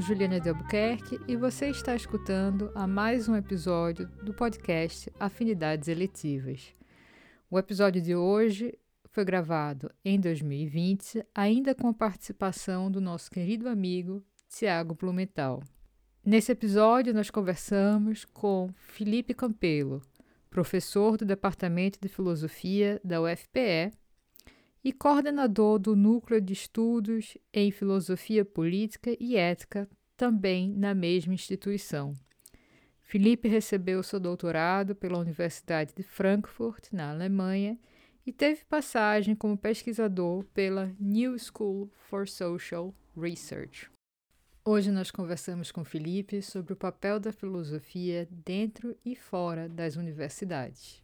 Juliana de Albuquerque e você está escutando a mais um episódio do podcast Afinidades Eletivas. O episódio de hoje foi gravado em 2020, ainda com a participação do nosso querido amigo Tiago Blumenthal. Nesse episódio, nós conversamos com Felipe Campelo, professor do Departamento de Filosofia da UFPE e coordenador do Núcleo de Estudos em Filosofia Política e Ética, também na mesma instituição. Felipe recebeu seu doutorado pela Universidade de Frankfurt, na Alemanha, e teve passagem como pesquisador pela New School for Social Research. Hoje nós conversamos com Felipe sobre o papel da filosofia dentro e fora das universidades.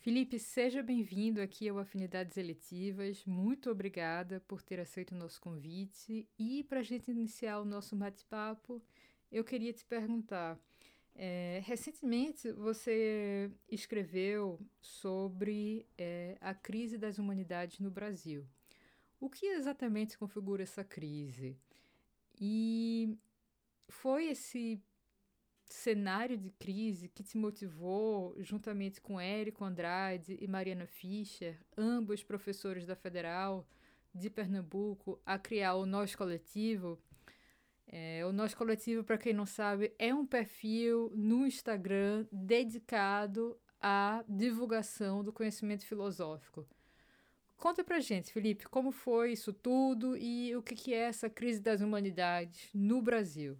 Felipe, seja bem-vindo aqui ao Afinidades Eletivas. Muito obrigada por ter aceito o nosso convite. E para a gente iniciar o nosso bate-papo, eu queria te perguntar. É, recentemente você escreveu sobre é, a crise das humanidades no Brasil. O que exatamente configura essa crise? E foi esse cenário de crise que te motivou, juntamente com Érico Andrade e Mariana Fischer, ambos professores da Federal de Pernambuco, a criar o Nós Coletivo. É, o Nós Coletivo, para quem não sabe, é um perfil no Instagram dedicado à divulgação do conhecimento filosófico. Conta pra gente, Felipe, como foi isso tudo e o que, que é essa crise das humanidades no Brasil?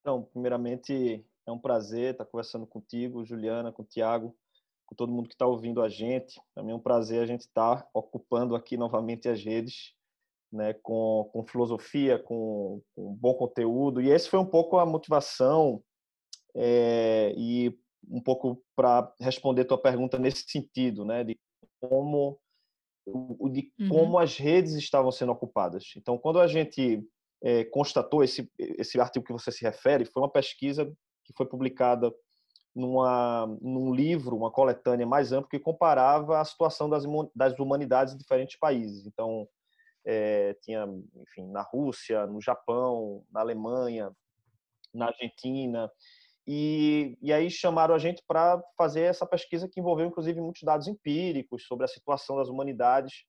Então, primeiramente, é um prazer estar conversando contigo, Juliana, com o Tiago, com todo mundo que está ouvindo a gente. Também é um prazer a gente estar ocupando aqui novamente as redes, né, com, com filosofia, com, com bom conteúdo. E esse foi um pouco a motivação é, e um pouco para responder tua pergunta nesse sentido, né, de como de uhum. como as redes estavam sendo ocupadas. Então, quando a gente é, constatou esse esse artigo que você se refere, foi uma pesquisa que foi publicada numa num livro, uma coletânea mais ampla que comparava a situação das das humanidades em diferentes países. Então, é, tinha, enfim, na Rússia, no Japão, na Alemanha, na Argentina, e, e aí chamaram a gente para fazer essa pesquisa que envolveu, inclusive, muitos dados empíricos sobre a situação das humanidades.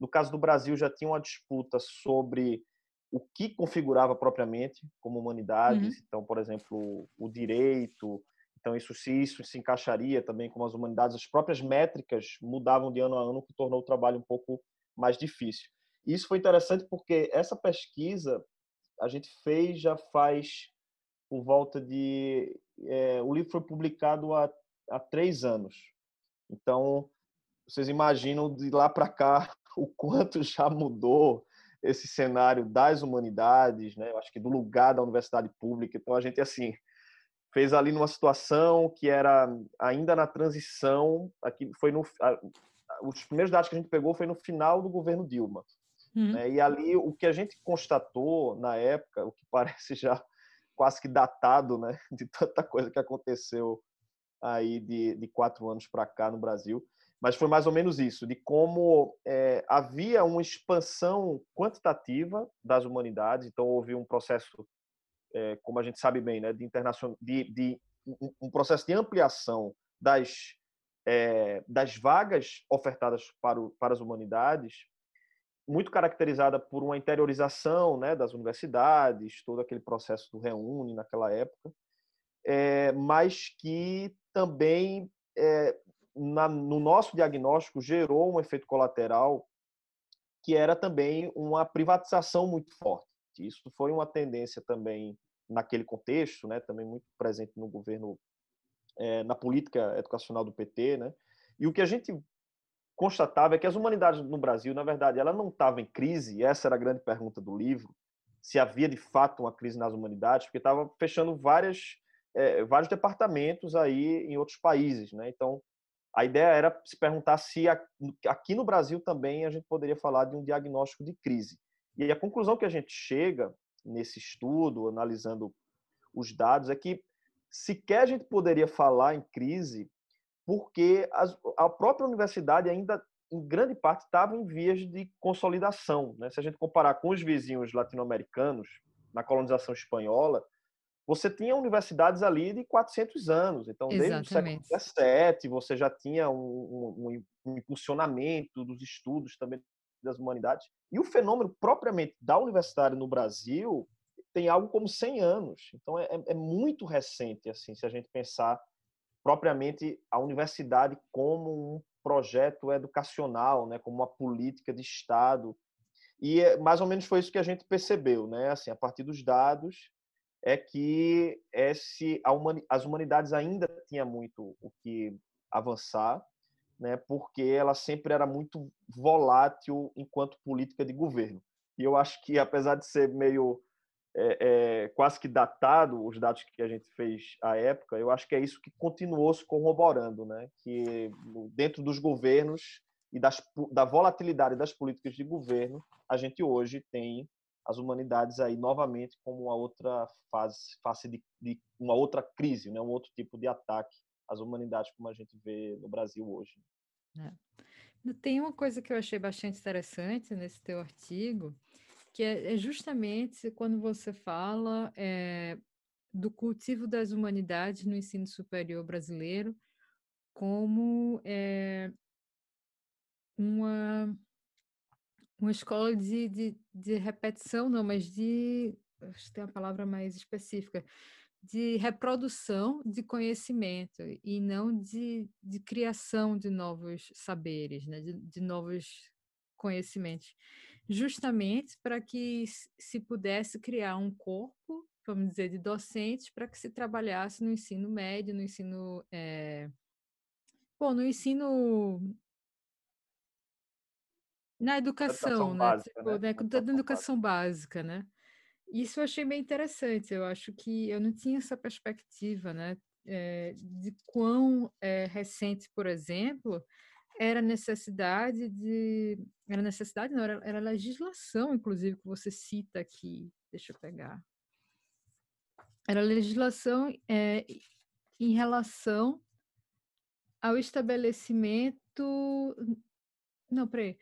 No caso do Brasil, já tinha uma disputa sobre o que configurava propriamente como humanidades. Uhum. Então, por exemplo, o direito. Então, isso se isso se encaixaria também como as humanidades. As próprias métricas mudavam de ano a ano, o que tornou o trabalho um pouco mais difícil. E isso foi interessante porque essa pesquisa a gente fez já faz por volta de é, o livro foi publicado há, há três anos. Então, vocês imaginam de lá para cá o quanto já mudou esse cenário das humanidades, né? Eu acho que do lugar da universidade pública. Então, a gente, assim, fez ali numa situação que era ainda na transição, aqui foi no a, os primeiros dados que a gente pegou foi no final do governo Dilma. Uhum. Né? E ali o que a gente constatou na época, o que parece já quase que datado, né, de tanta coisa que aconteceu aí de, de quatro anos para cá no Brasil. Mas foi mais ou menos isso, de como é, havia uma expansão quantitativa das humanidades, então houve um processo, é, como a gente sabe bem, né, de, internacional, de, de um processo de ampliação das, é, das vagas ofertadas para, o, para as humanidades, muito caracterizada por uma interiorização né, das universidades, todo aquele processo do reúne naquela época, é, mas que também, é, na, no nosso diagnóstico, gerou um efeito colateral que era também uma privatização muito forte. Isso foi uma tendência também naquele contexto, né, também muito presente no governo, é, na política educacional do PT, né, e o que a gente constatava é que as humanidades no Brasil, na verdade, ela não estava em crise, essa era a grande pergunta do livro, se havia de fato uma crise nas humanidades, porque estava fechando várias, é, vários departamentos aí em outros países. Né? Então, a ideia era se perguntar se aqui no Brasil também a gente poderia falar de um diagnóstico de crise. E a conclusão que a gente chega nesse estudo, analisando os dados, é que sequer a gente poderia falar em crise porque a própria universidade ainda em grande parte, estavam em vias de consolidação. Né? Se a gente comparar com os vizinhos latino-americanos, na colonização espanhola, você tinha universidades ali de 400 anos. Então, Exatamente. desde o século XVII, você já tinha um, um, um, impulsionamento dos estudos também das humanidades. E o fenômeno propriamente da universidade no Brasil tem algo como 100 anos. Então, é, é muito recente, assim, se a gente pensar propriamente a universidade como um projeto educacional, né, como uma política de Estado. E é, mais ou menos foi isso que a gente percebeu, né? Assim, a partir dos dados, é que esse, humani, as humanidades ainda tinha muito o que avançar, né, porque ela sempre era muito volátil enquanto política de governo. E eu acho que, apesar de ser meio é, é, quase que datado os dados que a gente fez à época, eu acho que é isso que continuou se corroborando, né? que dentro dos governos e das, da volatilidade das políticas de governo, a gente hoje tem as humanidades aí novamente como uma outra fase, face de, de, uma outra crise, né? um outro tipo de ataque às humanidades como a gente vê no Brasil hoje. É. Tem uma coisa que eu achei bastante interessante nesse teu artigo, que é, é justamente quando você fala é, do cultivo das humanidades no ensino superior brasileiro como é, uma uma escola de, de, de repetição, não, mas de. Acho que tem uma palavra mais específica, de reprodução de conhecimento e não de, de criação de novos saberes, né? de, de novos conhecimentos. Justamente para que se pudesse criar um corpo, vamos dizer, de docentes para que se trabalhasse no ensino médio, no ensino. É... Bom, no ensino na educação, né, básica, tipo, né? né, toda educação básica, né. Isso eu achei bem interessante, eu acho que eu não tinha essa perspectiva, né, eh, de quão, eh, recente, por exemplo, era necessidade de era necessidade não, era era legislação inclusive que você cita aqui, deixa eu pegar. Era legislação, eh, em relação ao estabelecimento não, espera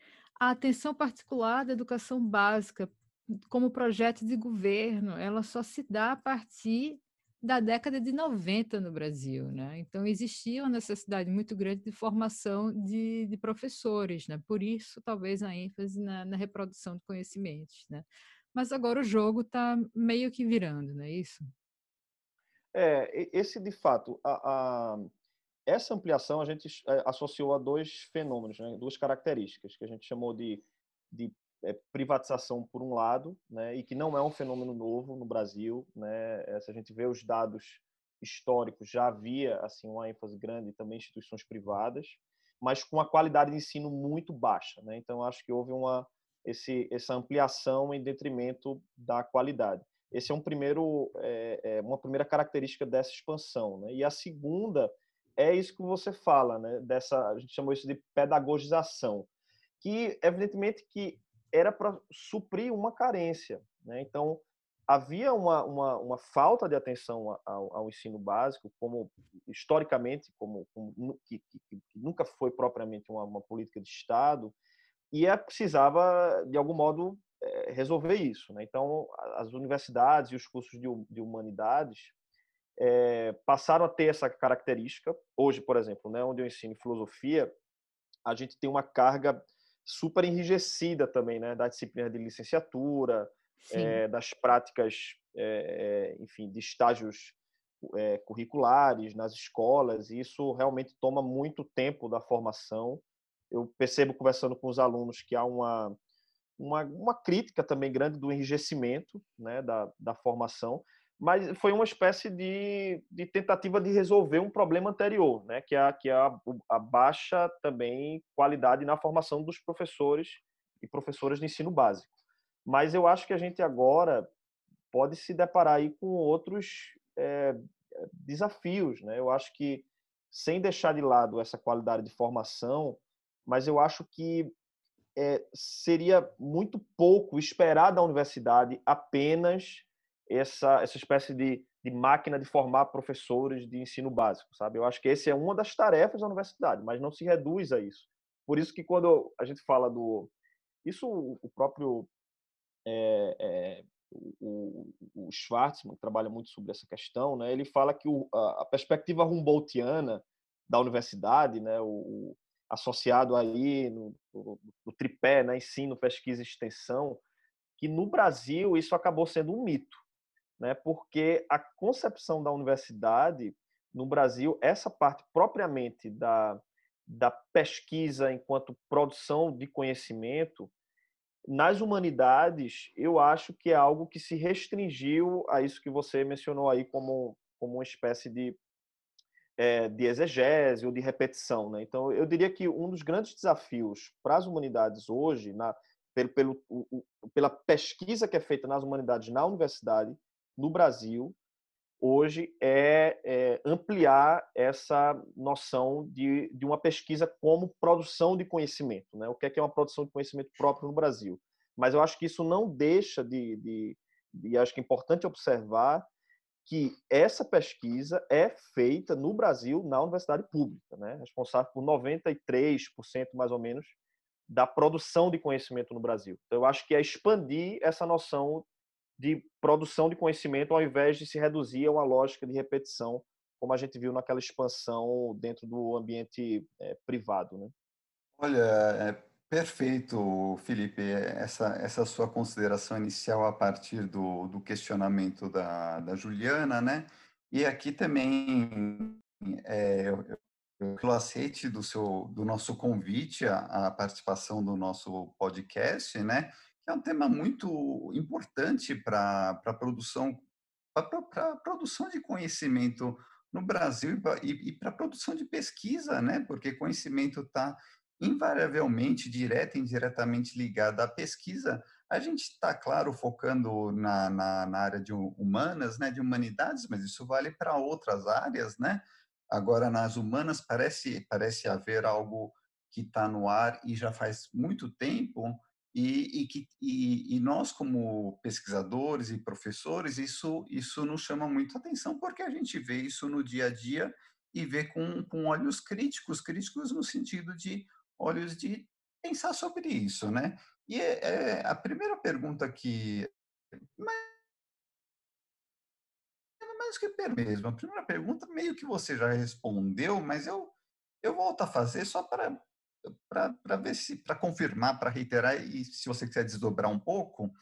a atenção particular da educação básica como projeto de governo, ela só se dá a partir da década de 90 no Brasil, né? Então existia uma necessidade muito grande de formação de, de professores, né? Por isso, talvez a ênfase na, na reprodução de conhecimentos, né? Mas agora o jogo está meio que virando, não é isso? É, esse de fato, a, a essa ampliação a gente associou a dois fenômenos, né? duas características, que a gente chamou de, de é, privatização por um lado, né? e que não é um fenômeno novo no Brasil. Né? Eh, se a gente vê os dados históricos, já havia assim uma ênfase grande também em instituições privadas, mas com a qualidade de ensino muito baixa. Né? Então, acho que houve uma, esse, essa ampliação em detrimento da qualidade. Esse é um primeiro, é, é uma primeira característica dessa expansão. Né? E a segunda é isso que você fala, né? Dessa, a gente chamou isso de pedagogização, que evidentemente que era para suprir uma carência, né? Então havia uma, uma, uma falta de atenção ao, ao, ensino básico, como historicamente, como, como que, que, nunca foi propriamente uma, uma, política de Estado, e é, precisava de algum modo é, resolver isso, né? Então as universidades e os cursos de, de humanidades é, passaram a ter essa característica. Hoje, por exemplo, né, onde eu ensino filosofia, a gente tem uma carga super enrijecida também, né, da disciplina de licenciatura, é, das práticas, é, enfim, de estágios curriculares nas escolas. E isso realmente toma muito tempo da formação. Eu percebo conversando com os alunos que há uma uma, uma crítica também grande do enrijecimento né, da, da formação, mas foi uma espécie de, de tentativa de resolver um problema anterior, né, que é, a, que é a, a baixa também qualidade na formação dos professores e professoras de ensino básico. Mas eu acho que a gente agora pode se deparar aí com outros é, desafios, né? Eu acho que sem deixar de lado essa qualidade de formação, mas eu acho que é, seria muito pouco esperar da universidade apenas essa, essa espécie de, de máquina de formar professores de ensino básico, sabe? Eu acho que essa é uma das tarefas da universidade, mas não se reduz a isso. Por isso que quando a gente fala do... Isso o próprio é, é, o, o, Schwartzman, que trabalha muito sobre essa questão, né, ele fala que o, a, perspectiva Humboldtiana da universidade, né, o, associado aí no, no, no tripé, né, ensino, pesquisa e extensão, que no Brasil isso acabou sendo um mito, né, porque a concepção da universidade no Brasil, essa parte propriamente da, da pesquisa enquanto produção de conhecimento, nas humanidades, eu acho que é algo que se restringiu a isso que você mencionou aí como, como uma espécie de, é, de exegese ou de repetição. Né? Então, eu diria que um dos grandes desafios para as humanidades hoje, na, pelo, pelo, o, pela pesquisa que é feita nas humanidades na universidade, no Brasil, hoje é, é, ampliar essa noção de, de uma pesquisa como produção de conhecimento. Né? O que é, que é uma produção de conhecimento próprio no Brasil? Mas eu acho que isso não deixa de, de, de acho que é importante observar que essa pesquisa é feita no Brasil na universidade pública, né? responsável por 93% mais ou menos da produção de conhecimento no Brasil. Então, eu acho que é expandir essa noção de produção de conhecimento ao invés de se reduzir a uma lógica de repetição, como a gente viu naquela expansão dentro do ambiente é, privado. Né? Olha, é perfeito, Felipe, essa, essa sua consideração inicial a partir do, do questionamento da, da Juliana, né? E aqui também é, eu, eu aceite do seu do nosso convite à, participação do nosso podcast, né? Que é um tema muito importante para a produção, para produção de conhecimento no Brasil e, para a produção de pesquisa, né? Porque conhecimento está invariavelmente, direta e indiretamente ligado à pesquisa. A gente está, claro, focando na, na, na, área de humanas, né, de humanidades, mas isso vale para outras áreas, né? Agora, nas humanas, parece, parece haver algo que está no ar e já faz muito tempo, e, e, que, e, e, nós, como pesquisadores e professores, isso, isso nos chama muito atenção, porque a gente vê isso no dia a dia e vê com, com olhos críticos críticos no sentido de olhos de pensar sobre isso, né? E é, é a primeira pergunta que. Mas, mais que mesmo, a primeira pergunta meio que você já respondeu, mas eu, eu volto a fazer só para para ver se, para confirmar, para reiterar, e se você quiser desdobrar um pouco,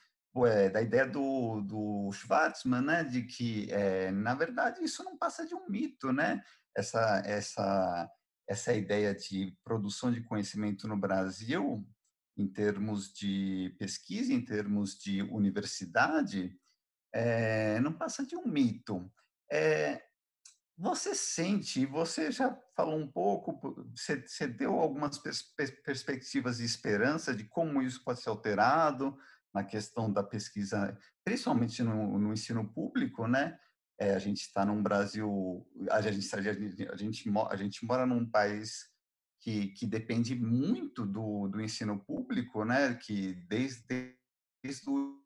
é, da ideia do, do Schwartzman, né, de que, é, na verdade, isso não passa de um mito, né? Essa, essa, essa ideia de produção de conhecimento no Brasil, em termos de pesquisa, em termos de universidade, é, não passa de um mito. É, você sente, você já falou um pouco, você, você deu algumas pers perspectivas de esperança de como isso pode ser alterado na questão da pesquisa, principalmente no, no ensino público, né? É, a gente está num Brasil, a gente, a gente, a gente, a gente mora num país que, que depende muito do, do ensino público, né? Que desde, desde o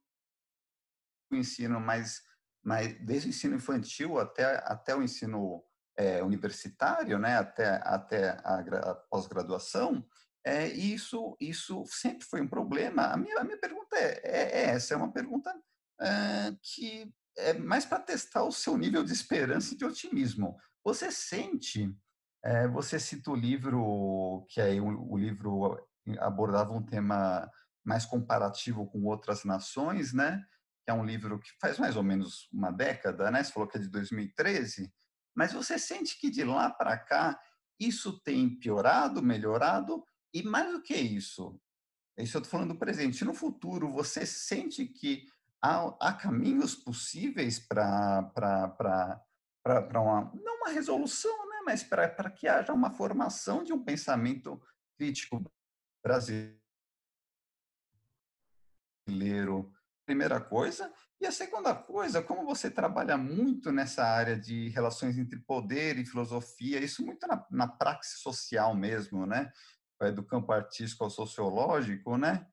ensino mais mas desde o ensino infantil até, até o ensino é, universitário, né, até, até a, a pós-graduação, é, isso, isso sempre foi um problema. A minha, a minha pergunta é, é, é essa, é uma pergunta que é mais para testar o seu nível de esperança e de otimismo. Você sente, é, você cita o livro, que aí o, o livro abordava um tema mais comparativo com outras nações, né? Que é um livro que faz mais ou menos uma década, né? Você falou que é de 2013, mas você sente que de lá para cá isso tem piorado, melhorado e mais do que isso, isso eu estou falando do presente. No futuro, você sente que há, há caminhos possíveis para uma não uma resolução, né? Mas para que haja uma formação de um pensamento crítico brasileiro primeira coisa. E a segunda coisa, como você trabalha muito nessa área de relações entre poder e filosofia, isso muito na, na praxe social mesmo, né? do campo artístico ao sociológico, né?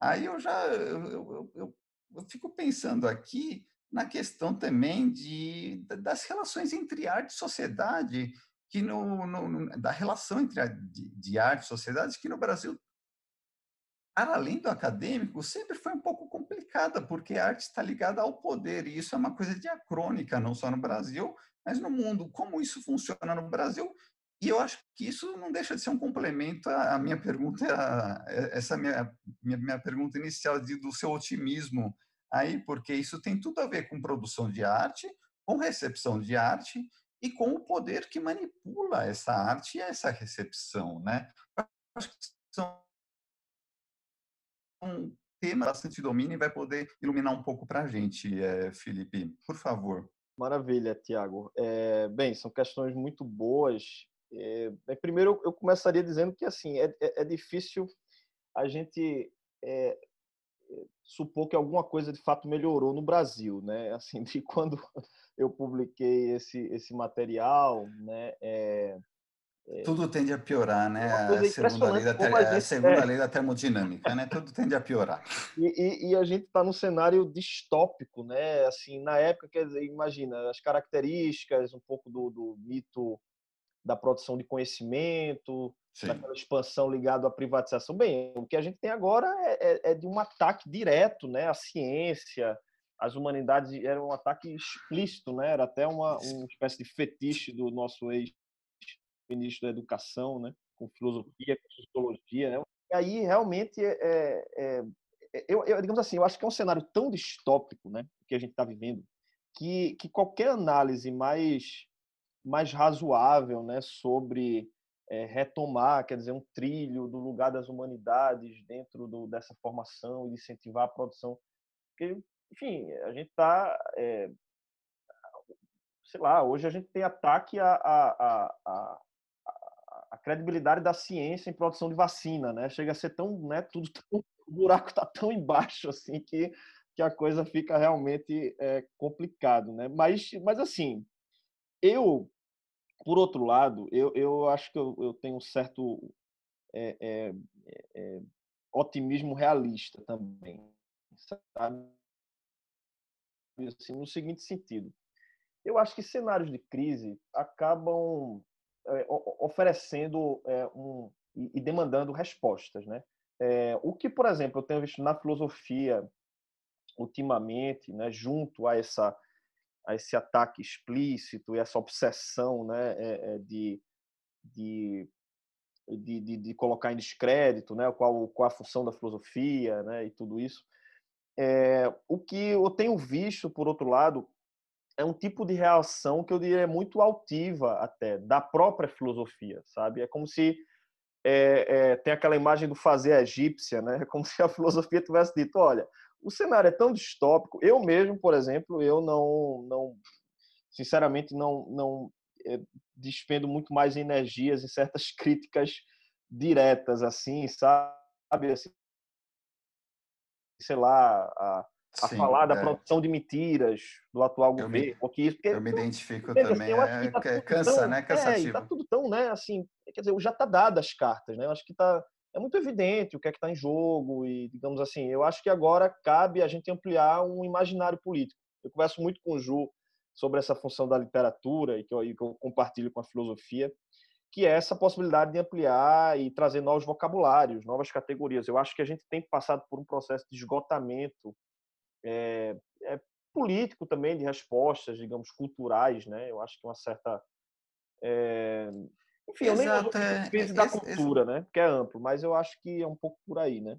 Aí eu já eu, eu, eu, eu fico pensando aqui na questão também de, das relações entre arte e sociedade. que no, no, da relação entre a, de, de arte e sociedade, que no Brasil, para além do acadêmico, sempre foi um pouco complicada, porque a arte está ligada ao poder, e isso é uma coisa diacrônica, não só no Brasil, mas no mundo. Como isso funciona no Brasil? E eu acho que isso não deixa de ser um complemento à minha pergunta, essa minha, minha, minha pergunta inicial de, do seu otimismo aí, porque isso tem tudo a ver com produção de arte, com recepção de arte e com o poder que manipula essa arte e essa recepção, né? Acho que são tema bastante domínio e vai poder iluminar um pouco para a gente, é, Felipe, por favor. Maravilha, Tiago. É, bem, são questões muito boas. É, primeiro, eu começaria dizendo que assim é, é, é difícil a gente supor que alguma coisa de fato melhorou no Brasil, né? Assim, de quando eu publiquei esse esse material, né? Tudo tende a piorar, né? A segunda, lei da, ter, a, a segunda é. lei da termodinâmica, né? Tudo tende a piorar. E, e, e a gente está num cenário distópico, né? Assim, na época, quer dizer, imagina as características, um pouco do, do mito da produção de conhecimento, Sim. daquela expansão ligada à privatização. Bem, o que a gente tem agora é, é, é, de um ataque direto, né? À ciência, às humanidades, era um ataque explícito, né? Era até uma, uma espécie de fetiche do nosso ex-ministro da Educação, né? Com filosofia, com sociologia, né? E aí, realmente, é, é, é, é eu, eu, digamos assim, eu acho que é um cenário tão distópico, né? Que a gente está vivendo, que, que qualquer análise mais mais razoável né, sobre é, retomar, quer dizer, um trilho do lugar das humanidades dentro do, dessa formação e incentivar a produção. Porque, enfim, a gente está, é, sei lá, hoje a gente tem ataque à, à, à, à, credibilidade da ciência em produção de vacina, né? Chega a ser tão, né, tudo tão, o buraco está tão embaixo assim que que a coisa fica realmente é, complicado, né? Mas, mas assim, eu por outro lado, eu, eu acho que eu, eu tenho um certo é, é, é, otimismo realista também, sabe? Assim, no seguinte sentido, eu acho que cenários de crise acabam oferecendo um, e demandando respostas, né? o que, por exemplo, eu tenho visto na filosofia ultimamente, né, junto a essa a esse ataque explícito e essa obsessão né, é, é, de, de, de, de, colocar em descrédito né, qual, qual a função da filosofia né, e tudo isso. É, o que eu tenho visto, por outro lado, é um tipo de reação que eu diria muito altiva até, da própria filosofia, sabe? É como se é, é, tem aquela imagem do fazer egípcia, né? É como se a filosofia tivesse dito, olha, o cenário é tão distópico. Eu mesmo, por exemplo, eu não, não sinceramente, não, não é, despendo muito mais energias em certas críticas diretas, assim, sabe? Assim, sei lá, a, a Sim, falar da é. produção de mentiras do atual eu governo. Me, porque, porque, eu me identifico assim, também. É, tá cansa, tão, né? Cansativo. É, tá tudo tão, né? Assim, quer dizer, já tá dado as cartas, né? Eu acho que tá é muito evidente o que é que está em jogo e, digamos assim, eu acho que agora cabe a gente ampliar um imaginário político. Eu converso muito com o Ju sobre essa função da literatura e que eu, que eu compartilho com a filosofia, que é essa possibilidade de ampliar e trazer novos vocabulários, novas categorias. Eu acho que a gente tem passado por um processo de esgotamento é, é, político também, de respostas, digamos, culturais, né? Eu acho que uma certa é, enfim, Exato, eu nem uso é, é, da cultura, né? Que é amplo, mas eu acho que é um pouco por aí, né?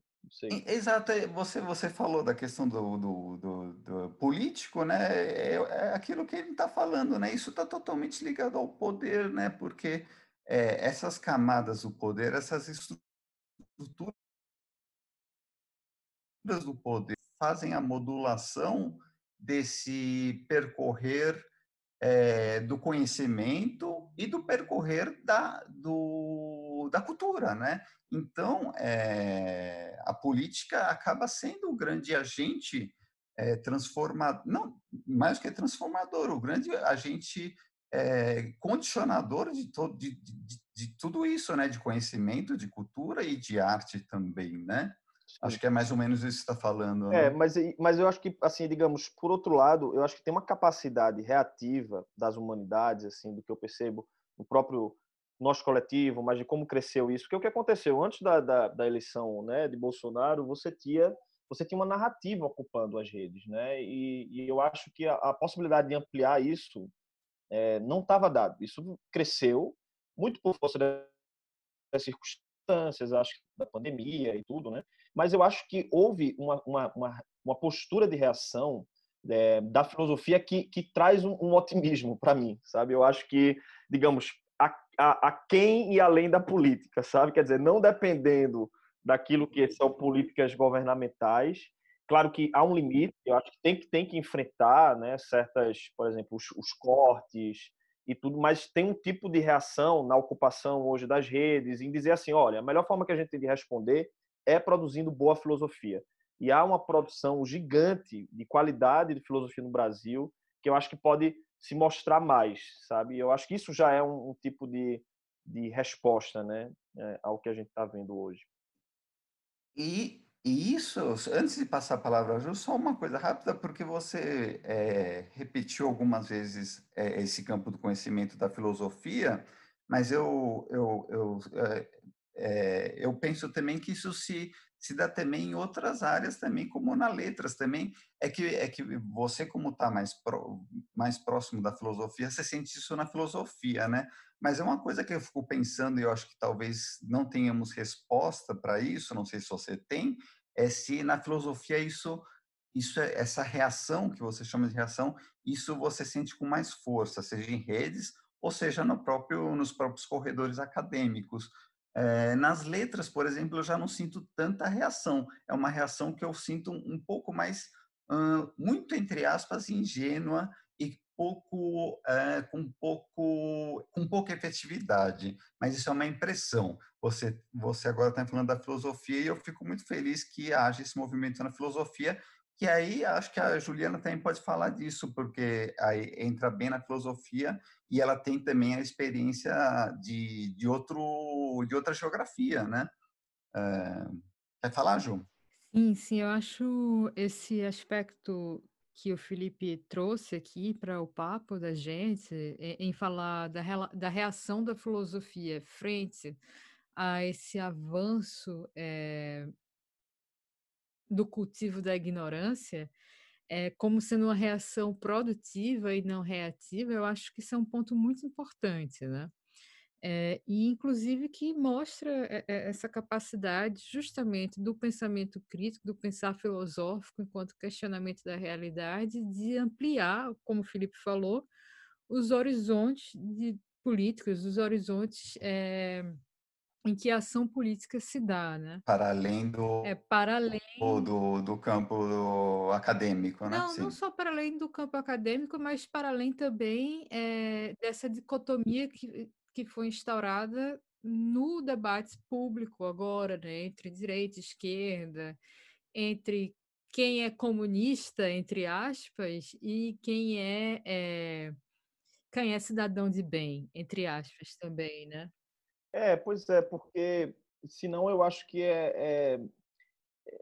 Exato, é, você, você falou da questão do, do, do, do político, né? É, é, aquilo que ele está falando, né? Isso está totalmente ligado ao poder, né? Porque é, essas camadas do poder, essas estruturas do poder fazem a modulação desse percorrer é, do conhecimento e do percorrer da, do, da cultura, né? Então, é, a política acaba sendo o grande agente é, transformador, não, mais que transformador, o grande agente é, condicionador de, todo, de, de, de, tudo isso, né? De conhecimento, de cultura e de arte também, né? Acho que é mais ou menos isso que está falando. Né? É, mas, mas eu acho que, assim, digamos, por outro lado, eu acho que tem uma capacidade reativa das humanidades, assim, do que eu percebo, no próprio nosso coletivo, mas de como cresceu isso. Porque o que aconteceu antes da, da, da eleição né, de Bolsonaro, você tinha você tinha uma narrativa ocupando as redes, né? E, e eu acho que a, a, possibilidade de ampliar isso é, não estava dado. Isso cresceu muito por força das circunstâncias, acho da pandemia e tudo, né? Mas eu acho que houve uma, uma, uma, uma postura de reação é, da filosofia que, que traz um, um otimismo para mim, sabe? Eu acho que, digamos, a, a, a quem e além da política, sabe? Quer dizer, não dependendo daquilo que são políticas governamentais. Claro que há um limite, eu acho que tem que, tem que enfrentar né, certas, por exemplo, os, os cortes e tudo, mas tem um tipo de reação na ocupação hoje das redes, em dizer assim, olha, a melhor forma que a gente tem de responder é produzindo boa filosofia. E há uma produção gigante de qualidade de filosofia no Brasil que eu acho que pode se mostrar mais, sabe? Eu acho que isso já é um, um tipo de, de resposta, né, é, ao que a gente está vendo hoje. E, e isso, antes de passar a palavra a Ju, só uma coisa rápida, porque você é, repetiu algumas vezes é, esse campo do conhecimento da filosofia, mas eu, eu, eu, é, eu penso também que isso se se dá também em outras áreas também, como na letras também. É que, é que você, como está mais, pro, mais próximo da filosofia, você sente isso na filosofia, né? Mas é uma coisa que eu fico pensando, e eu acho que talvez não tenhamos resposta para isso, não sei se você tem, é se na filosofia isso, isso é, essa reação que você chama de reação, isso você sente com mais força, seja em redes ou seja no próprio, nos próprios corredores acadêmicos. É, nas letras, por exemplo, eu já não sinto tanta reação. É uma reação que eu sinto um pouco mais, muito entre aspas, ingênua e pouco, é, com pouco, com pouca efetividade. Mas isso é uma impressão. Você, você agora está falando da filosofia e eu fico muito feliz que haja esse movimento na filosofia que aí acho que a Juliana também pode falar disso, porque aí entra bem na filosofia e ela tem também a experiência de, de, outro, de outra geografia, né? É, quer falar, Ju? Sim, sim, eu acho esse aspecto que o Felipe trouxe aqui para o papo da gente, em, falar da, da reação da filosofia frente a esse avanço é, do cultivo da ignorância, é, como sendo uma reação produtiva e não reativa, eu acho que isso é um ponto muito importante, né? É, e inclusive que mostra essa capacidade justamente do pensamento crítico, do pensar filosófico enquanto questionamento da realidade, de ampliar, como o Felipe falou, os horizontes de políticos, os horizontes é, em que a ação política se dá, né? Para além do, é, para além... do, do campo acadêmico, né? Não, Sim. não só para além do campo acadêmico, mas para além também é, dessa dicotomia que, que foi instaurada no debate público agora, né? Entre direita e esquerda, entre quem é comunista, entre aspas, e quem é, é quem é cidadão de bem, entre aspas também, né? É, pois é, porque senão eu acho que é, é,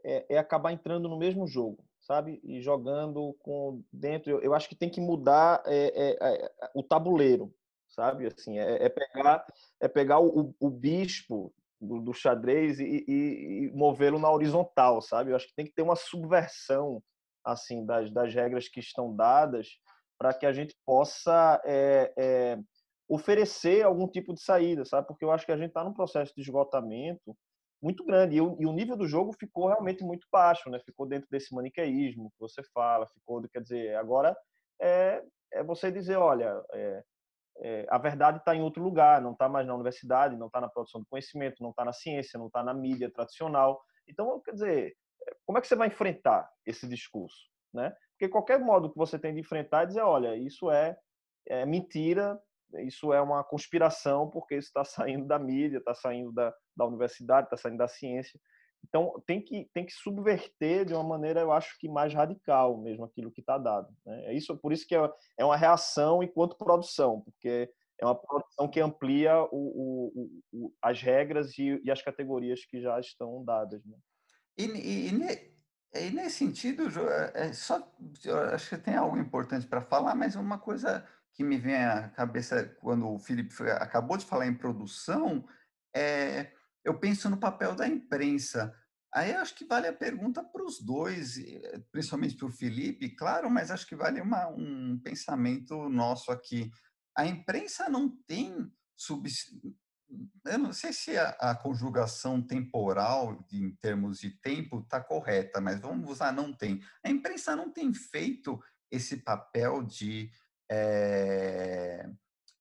é, é acabar entrando no mesmo jogo, sabe? E jogando com dentro. Eu, eu acho que tem que mudar é, é, é o tabuleiro, sabe? Assim, é, é pegar, é pegar o, o bispo do, do xadrez e, e, e movê-lo na horizontal, sabe? Eu acho que tem que ter uma subversão assim das, das regras que estão dadas para que a gente possa é, é, oferecer algum tipo de saída, sabe? Porque eu acho que a gente está num processo de esgotamento muito grande e o, e o, nível do jogo ficou realmente muito baixo, né? Ficou dentro desse maniqueísmo que você fala, ficou, quer dizer, agora é, é você dizer, olha, é, é, a verdade está em outro lugar, não está mais na universidade, não está na produção do conhecimento, não está na ciência, não está na mídia tradicional. Então, quer dizer, como é que você vai enfrentar esse discurso, né? Porque qualquer modo que você tem de enfrentar é dizer, olha, isso é, é mentira, isso é uma conspiração, porque isso está saindo da mídia, está saindo da, da universidade, está saindo da ciência. Então, tem que, tem que subverter de uma maneira, eu acho que mais radical mesmo aquilo que está dado. Né? É isso, por isso que é, é uma reação enquanto produção, porque é uma produção que amplia o, o, o, as regras e, e, as categorias que já estão dadas. Né? E, e, e, nesse sentido, é, é só, acho que tem algo importante para falar, mas uma coisa que me vem à cabeça quando o Felipe acabou de falar em produção é eu penso no papel da imprensa. Aí acho que vale a pergunta para os dois, principalmente para o Felipe, claro, mas acho que vale uma, um pensamento nosso aqui. A imprensa não tem sub... Eu não sei se a, a conjugação temporal, em termos de tempo, está correta, mas vamos usar não tem. A imprensa não tem feito esse papel de é,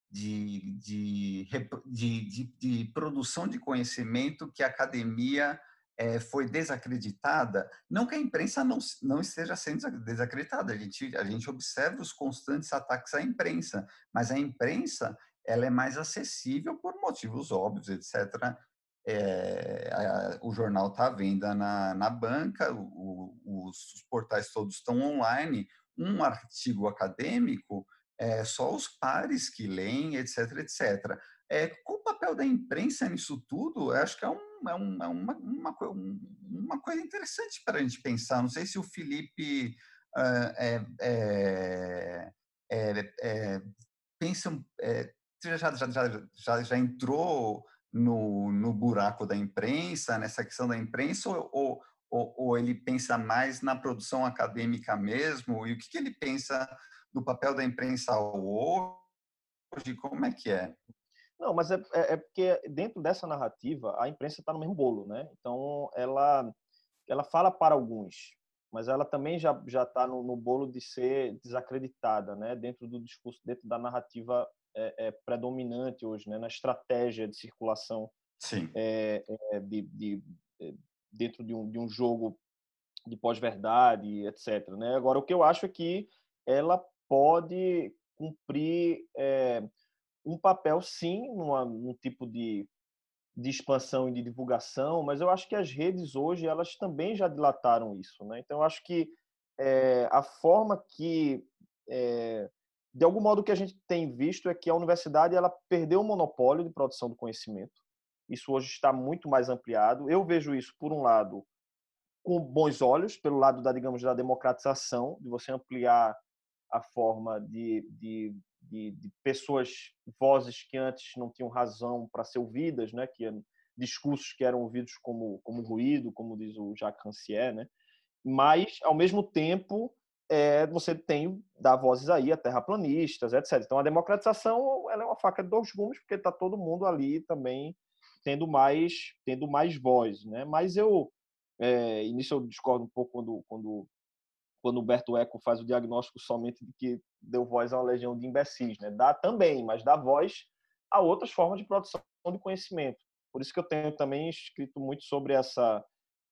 de, de, de, de, produção de conhecimento que a academia é, foi desacreditada. Não que a imprensa não, não esteja sendo desacreditada, a gente, a gente observa os constantes ataques à imprensa, mas a imprensa ela é mais acessível por motivos óbvios, etc. É, a, o jornal está à venda na, na banca, o, os, os portais todos estão online. Um artigo acadêmico é, só os pares que leem, etc, etc. É, qual o papel da imprensa nisso tudo? Eu acho que é, um, é, um, é uma, uma, uma, coisa interessante para a gente pensar. Não sei se o Felipe uh, é, pensa, já, já, já, já, entrou no, no buraco da imprensa, nessa questão da imprensa, ou, ou, ou ele pensa mais na produção acadêmica mesmo? E o que, que ele pensa do papel da imprensa hoje? Como é que é? Não, mas é, é, é porque dentro dessa narrativa a imprensa está no mesmo bolo, né? Então ela ela fala para alguns, mas ela também já já está no, no, bolo de ser desacreditada, né? Dentro do discurso, dentro da narrativa é, é predominante hoje, né? Na estratégia de circulação, Sim. É, é, de, de, é, dentro de um, de um jogo de pós-verdade, etc. Né? Agora o que eu acho é que ela pode cumprir é, um papel, sim, numa, num tipo de, de expansão e de divulgação, mas eu acho que as redes hoje elas também já dilataram isso. Né? Então, eu acho que é, a forma que, é, de algum modo, o que a gente tem visto é que a universidade ela perdeu o monopólio de produção do conhecimento. Isso hoje está muito mais ampliado. Eu vejo isso, por um lado, com bons olhos, pelo lado da, digamos, da democratização, de você ampliar a forma de, de, de, de pessoas, vozes que antes não tinham razão para ser ouvidas, né? que discursos que eram ouvidos como, como ruído, como diz o Jacques Rancière, né? mas, ao mesmo tempo, é, você tem dá vozes aí a terraplanistas, etc. Então, a democratização ela é uma faca de dois gumes, porque está todo mundo ali também tendo mais tendo mais voz, né? Mas eu é, nisso eu discordo um pouco quando quando quando o Humberto Eco faz o diagnóstico somente de que deu voz a uma legião de imbecis, né? Dá também, mas dá voz a outras formas de produção de conhecimento. Por isso que eu tenho também escrito muito sobre essa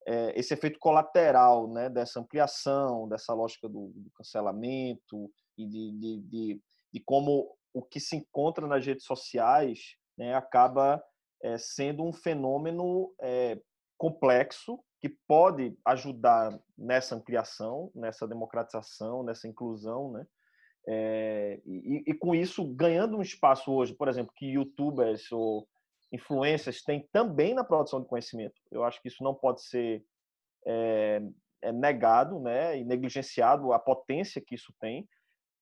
é, esse efeito colateral, né? Dessa ampliação, dessa lógica do, do cancelamento e de, de, de, de, como o que se encontra nas redes sociais né, acaba é, sendo um fenômeno é, complexo que pode ajudar nessa ampliação, nessa democratização, nessa inclusão, né? É, e, e, com isso ganhando um espaço hoje, por exemplo, que YouTubers ou influencers têm também na produção de conhecimento. Eu acho que isso não pode ser é, é negado, né, e negligenciado a potência que isso tem.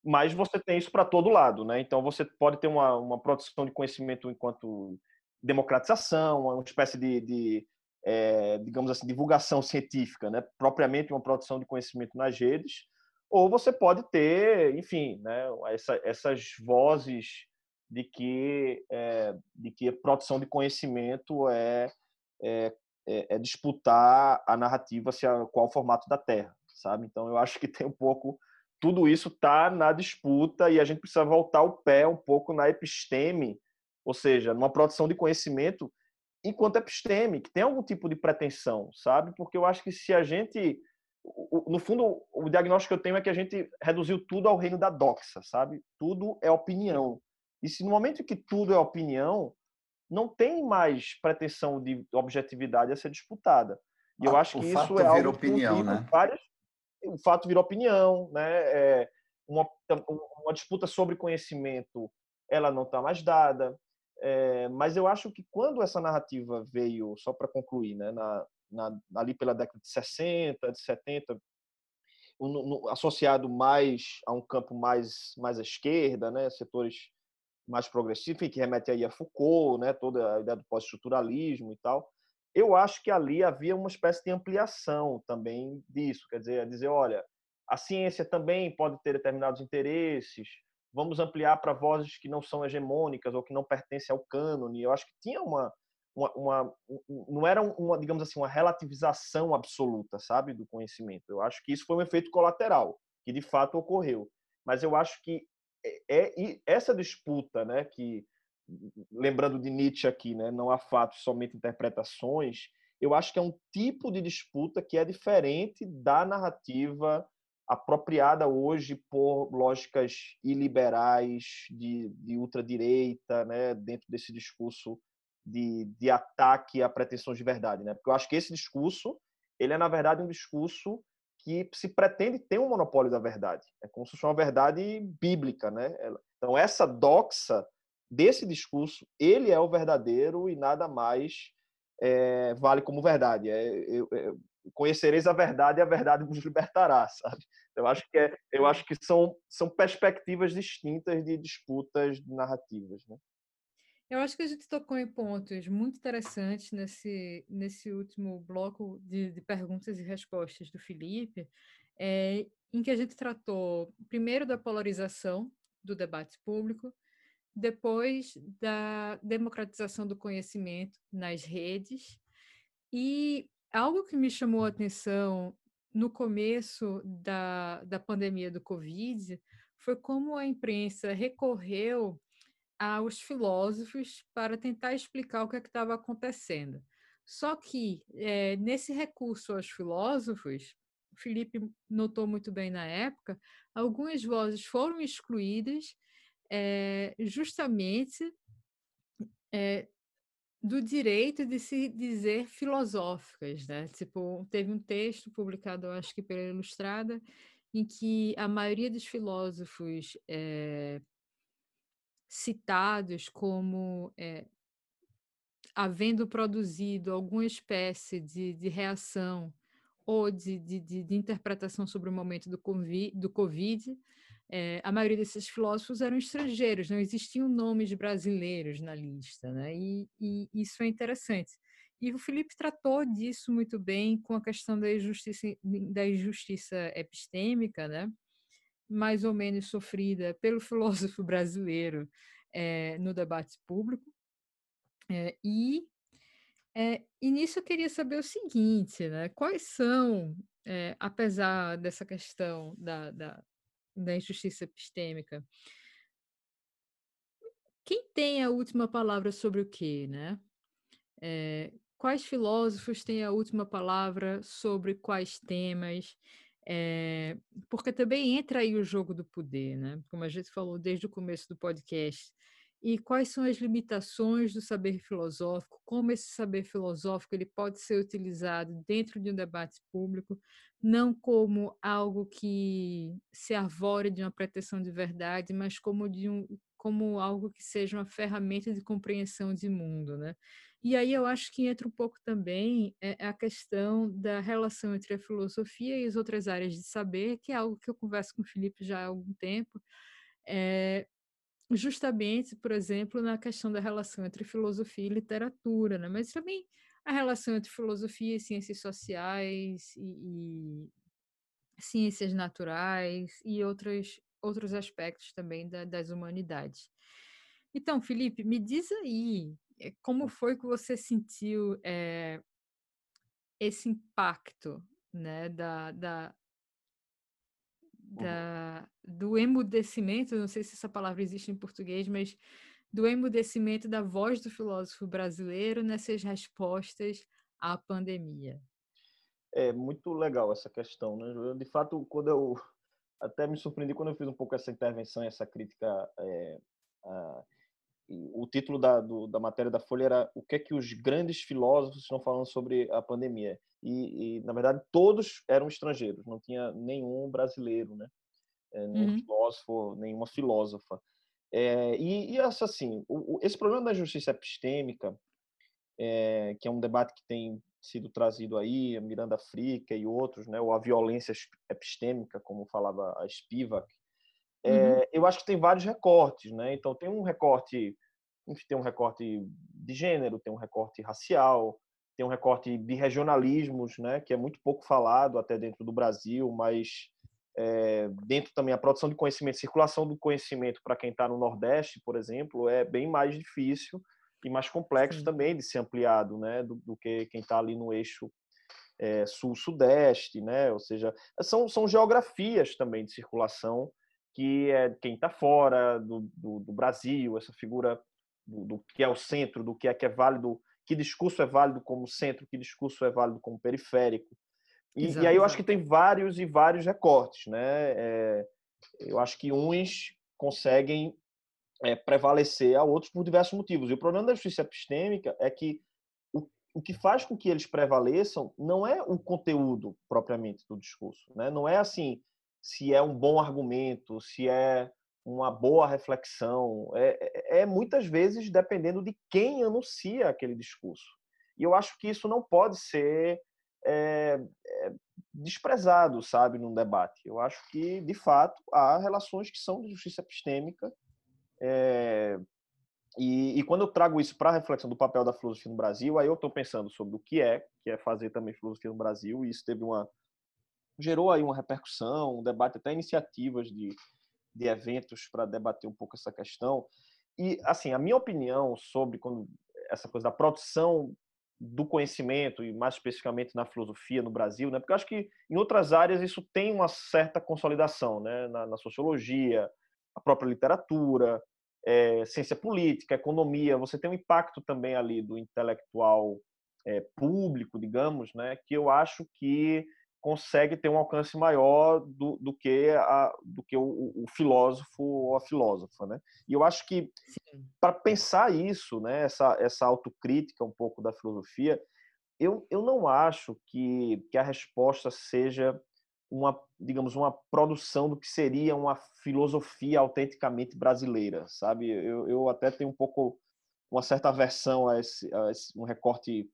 Mas você tem isso para todo lado, né? Então você pode ter uma, uma produção de conhecimento enquanto democratização, uma espécie de, de é, digamos assim, divulgação científica, né? propriamente uma produção de conhecimento nas redes, ou você pode ter, enfim, né, essa, essas vozes de que, é, de que a produção de conhecimento é, é, é, disputar a narrativa se a, qual o formato da Terra, sabe? Então, eu acho que tem um pouco tudo isso está na disputa e a gente precisa voltar o pé um pouco na episteme, ou seja, numa produção de conhecimento enquanto episteme, que tem algum tipo de pretensão, sabe? Porque eu acho que se a gente. No fundo, o diagnóstico que eu tenho é que a gente reduziu tudo ao reino da doxa, sabe? Tudo é opinião. E se no momento em que tudo é opinião, não tem mais pretensão de objetividade a ser disputada. E eu ah, acho que isso é algo opinião, né? várias o fato virou opinião, né? É uma, uma disputa sobre conhecimento, ela não está mais dada. É, mas eu acho que quando essa narrativa veio, só para concluir, né, na, na, ali pela década de 60, de 70, um, associado mais a um campo mais, mais à esquerda, né? setores mais progressivos, que remete aí a Foucault, né? toda a ideia do pós-estruturalismo e tal. Eu acho que ali havia uma espécie de ampliação também disso, quer dizer, dizer, olha, a ciência também pode ter determinados interesses, vamos ampliar para vozes que não são hegemônicas ou que não pertencem ao cânone. Eu acho que tinha uma, uma, uma, não era uma, digamos assim, uma relativização absoluta, sabe, do conhecimento. Eu acho que isso foi um efeito colateral que de fato ocorreu. Mas eu acho que é, é essa disputa, né, que lembrando de Nietzsche aqui, né, não há fatos, somente interpretações. Eu acho que é um tipo de disputa que é diferente da narrativa apropriada hoje por lógicas iliberais de, de ultradireita, né, dentro desse discurso de, de ataque a pretensões de verdade, né? Porque eu acho que esse discurso, ele é na verdade um discurso que se pretende ter um monopólio da verdade. É como se fosse uma verdade bíblica, né? Então essa doxa desse discurso, ele é o verdadeiro e nada mais é, vale como verdade. É, eu, conhecereis a verdade e a verdade vos libertará, sabe? Eu acho que é, eu acho que são são perspectivas distintas de disputas narrativas, né? Eu acho que a gente tocou em pontos muito interessantes nesse, nesse último bloco de, de perguntas e respostas do Felipe, é, em que a gente tratou primeiro da polarização do debate público, depois da democratização do conhecimento nas redes, e algo que me chamou a atenção no começo da, da pandemia do Covid foi como a imprensa recorreu aos filósofos para tentar explicar o que é estava acontecendo. Só que, é, nesse recurso aos filósofos, Felipe notou muito bem na época, algumas vozes foram excluídas é, justamente é, do direito de se dizer filosóficas, né? Tipo, teve um texto publicado, acho que pela Ilustrada, em que a maioria dos filósofos é, citados como é, havendo produzido alguma espécie de, de reação ou de, de, de, interpretação sobre o momento do do COVID é, a maioria desses filósofos eram estrangeiros, não existiam nomes brasileiros na lista, né? E, e, isso é interessante. E o Felipe tratou disso muito bem com a questão da injustiça, da injustiça epistêmica, né? mais ou menos sofrida pelo filósofo brasileiro é, no debate público. É, e, e nisso eu queria saber o seguinte, né? quais são, apesar dessa questão da, da, da injustiça epistêmica, quem tem a última palavra sobre o quê, né? É, quais filósofos têm a última palavra sobre quais temas? É, porque também entra aí o jogo do poder, né? Como a gente falou desde o começo do podcast. E quais são as limitações do saber filosófico? Como esse saber filosófico ele pode ser utilizado dentro de um debate público, não como algo que se arvore de uma pretensão de verdade, mas como de um como algo que seja uma ferramenta de compreensão de mundo, né? E aí eu acho que entra um pouco também é, a questão da relação entre a filosofia e as outras áreas de saber, que é algo que eu converso com o Felipe já há algum tempo, é, justamente, por exemplo, na questão da relação entre filosofia e literatura, né? mas também a relação entre filosofia e ciências sociais e, e ciências naturais e outros, outros aspectos também da, das humanidades. Então, Felipe, me diz aí eh, como foi que você sentiu é, esse impacto né, da, da, da, do emudecimento, não sei se essa palavra existe em português, mas do emudecimento da voz do filósofo brasileiro nessas respostas à pandemia. É muito legal essa questão, né? De fato, quando eu até me surpreendi quando eu fiz um pouco essa intervenção, essa crítica é, a, o título da, do, da matéria da Folha era o que é que os grandes filósofos estão falando sobre a pandemia. E, e na verdade, todos eram estrangeiros, não tinha nenhum brasileiro, né? É, nenhum uhum. filósofo, nenhuma filósofa. É, e, e assim, o, esse problema da justiça epistêmica, é, que é um debate que tem sido trazido aí, Miranda Frica e outros, né, ou a violência epistêmica, como falava a Spivak, é, uhum. eu acho que tem vários recortes, né? Então tem um recorte, tem um recorte de gênero, tem um recorte racial, tem um recorte de regionalismos, né? Que é muito pouco falado até dentro do Brasil, mas é, dentro também a produção de conhecimento, circulação do conhecimento para quem está no Nordeste, por exemplo, é bem mais difícil e mais complexo Sim. também de ser ampliado, né, do, do que quem está ali no eixo é, sul-sudeste, né, ou seja, são, são geografias também de circulação que é quem está fora do, do, do, Brasil, essa figura do, do, que é o centro, do que é que é válido, que discurso é válido como centro, que discurso é válido como periférico. E, exato, e aí eu acho que tem vários e vários recortes, né? É, eu acho que uns conseguem é, prevalecer a outros por diversos motivos. E o problema da justiça epistêmica é que o, o que faz com que eles prevaleçam não é o conteúdo propriamente do discurso, né? Não é assim se é um bom argumento, se é uma boa reflexão. É, é, é muitas vezes dependendo de quem anuncia aquele discurso. E eu acho que isso não pode ser é, é, desprezado, sabe, num debate. Eu acho que, de fato, há relações que são de justiça epistêmica. É, e, e, quando eu trago isso para a reflexão do papel da filosofia no Brasil, aí eu estou pensando sobre o que é, que é fazer também filosofia no Brasil, e isso teve uma gerou aí uma repercussão, um debate, até iniciativas de, de eventos para debater um pouco essa questão. E, assim, a minha opinião sobre quando essa coisa da produção do conhecimento, e mais especificamente na filosofia no Brasil, né? porque eu acho que em outras áreas isso tem uma certa consolidação, né? na, na sociologia, a própria literatura, é, ciência política, economia, você tem um impacto também ali do intelectual é, público, digamos, né? que eu acho que consegue ter um alcance maior do, do que, a, do que o, o, filósofo ou a filósofa, né? E eu acho que para pensar isso, né, essa, essa autocrítica um pouco da filosofia, eu, eu não acho que, que a resposta seja uma, digamos, uma produção do que seria uma filosofia autenticamente brasileira, sabe? Eu, eu até tenho um pouco uma certa aversão a esse, a esse um recorte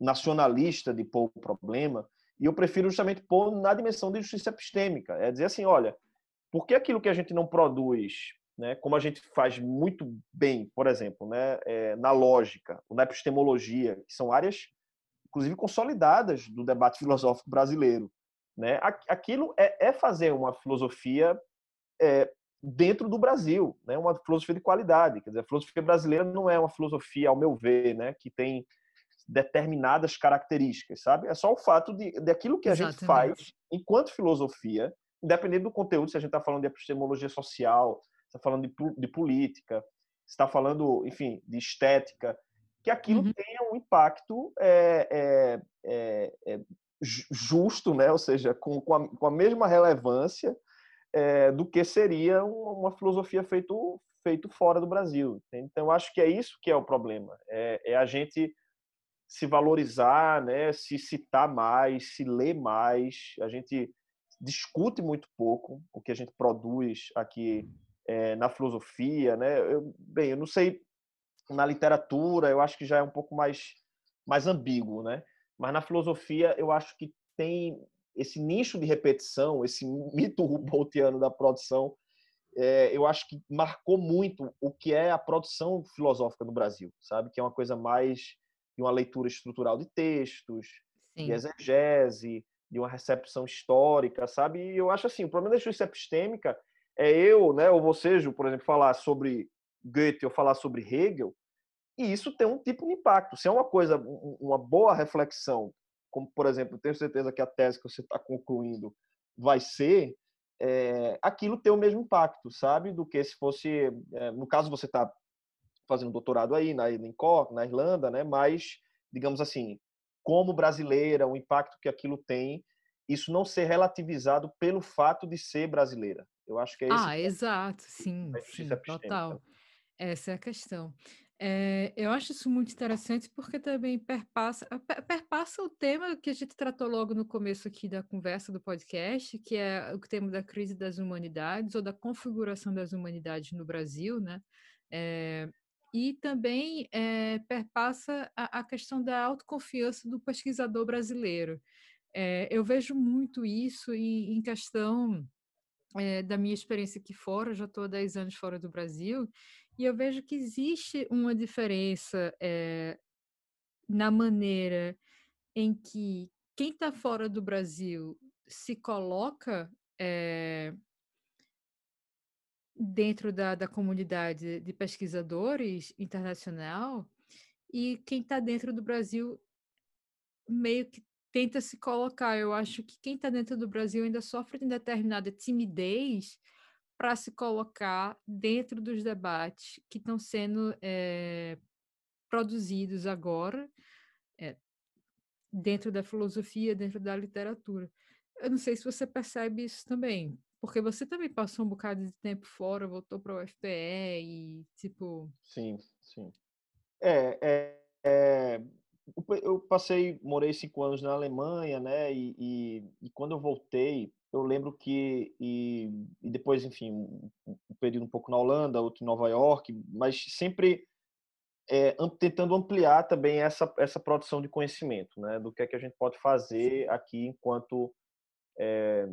nacionalista de pouco problema, e eu prefiro justamente pôr na dimensão de justiça epistêmica. É dizer assim, olha, por que aquilo que a gente não produz, né, como a gente faz muito bem, por exemplo, né, é, na lógica, na epistemologia, que são áreas, inclusive, consolidadas do debate filosófico brasileiro. Né? Aquilo é, é fazer uma filosofia é, dentro do Brasil, né? uma filosofia de qualidade. Quer dizer, a filosofia brasileira não é uma filosofia, ao meu ver, né, que tem determinadas características, sabe? É só o fato de daquilo que a Exatamente. gente faz enquanto filosofia, independente do conteúdo, se a gente está falando de epistemologia social, está falando de, de política, está falando, enfim, de estética, que aquilo uhum. tenha um impacto é, é, é, é justo, né? Ou seja, com, com, a, com a mesma relevância é, do que seria uma, uma filosofia feito feito fora do Brasil. Então, eu acho que é isso que é o problema. É, é a gente se valorizar, né, se citar mais, se ler mais. A gente discute muito pouco o que a gente produz aqui é, na filosofia, né? Eu, bem, eu não sei na literatura, eu acho que já é um pouco mais mais ambíguo, né? Mas na filosofia eu acho que tem esse nicho de repetição, esse mito Humboldtiano da produção, é, eu acho que marcou muito o que é a produção filosófica no Brasil, sabe? Que é uma coisa mais de uma leitura estrutural de textos, Sim. de exegese, de uma recepção histórica, sabe? E eu acho assim, o problema da justiça epistêmica é eu, né, ou você, Ju, por exemplo, falar sobre Goethe ou falar sobre Hegel, e isso tem um tipo de impacto. Se é uma coisa, uma boa reflexão, como, por exemplo, tenho certeza que a tese que você está concluindo vai ser, é, aquilo tem o mesmo impacto, sabe? Do que se fosse, é, no caso você está fazendo doutorado aí na, em Cork, na Irlanda, né? Mas, digamos assim, como brasileira, o impacto que aquilo tem, isso não ser relativizado pelo fato de ser brasileira. Eu acho que é isso. Ah, exato, sim, sim, total. Essa é a questão. É, eu acho isso muito interessante porque também perpassa, perpassa o tema que a gente tratou logo no começo aqui da conversa do podcast, que é o tema da crise das humanidades ou da configuração das humanidades no Brasil, né? É, e também é, perpassa a, a, questão da autoconfiança do pesquisador brasileiro. É, eu vejo muito isso em, em questão é, da minha experiência aqui fora, já estou há 10 anos fora do Brasil, e eu vejo que existe uma diferença na maneira em que quem está fora do Brasil se coloca dentro da, da comunidade de pesquisadores internacional e quem está dentro do Brasil meio que tenta se colocar. Eu acho que quem está dentro do Brasil ainda sofre de determinada timidez para se colocar dentro dos debates que estão sendo é, produzidos agora, é, dentro da filosofia, dentro da literatura. Eu não sei se você percebe isso também. Porque você também passou um bocado de tempo fora, voltou para o UFPE e, tipo... Sim, sim. É, é, é, eu passei, morei cinco anos na Alemanha, né, e, e, e quando eu voltei, eu lembro que, e, e depois, enfim, um, um, período um pouco na Holanda, outro em Nova York, mas sempre é, tentando ampliar também essa, essa produção de conhecimento, né, do que é que a gente pode fazer aqui enquanto é,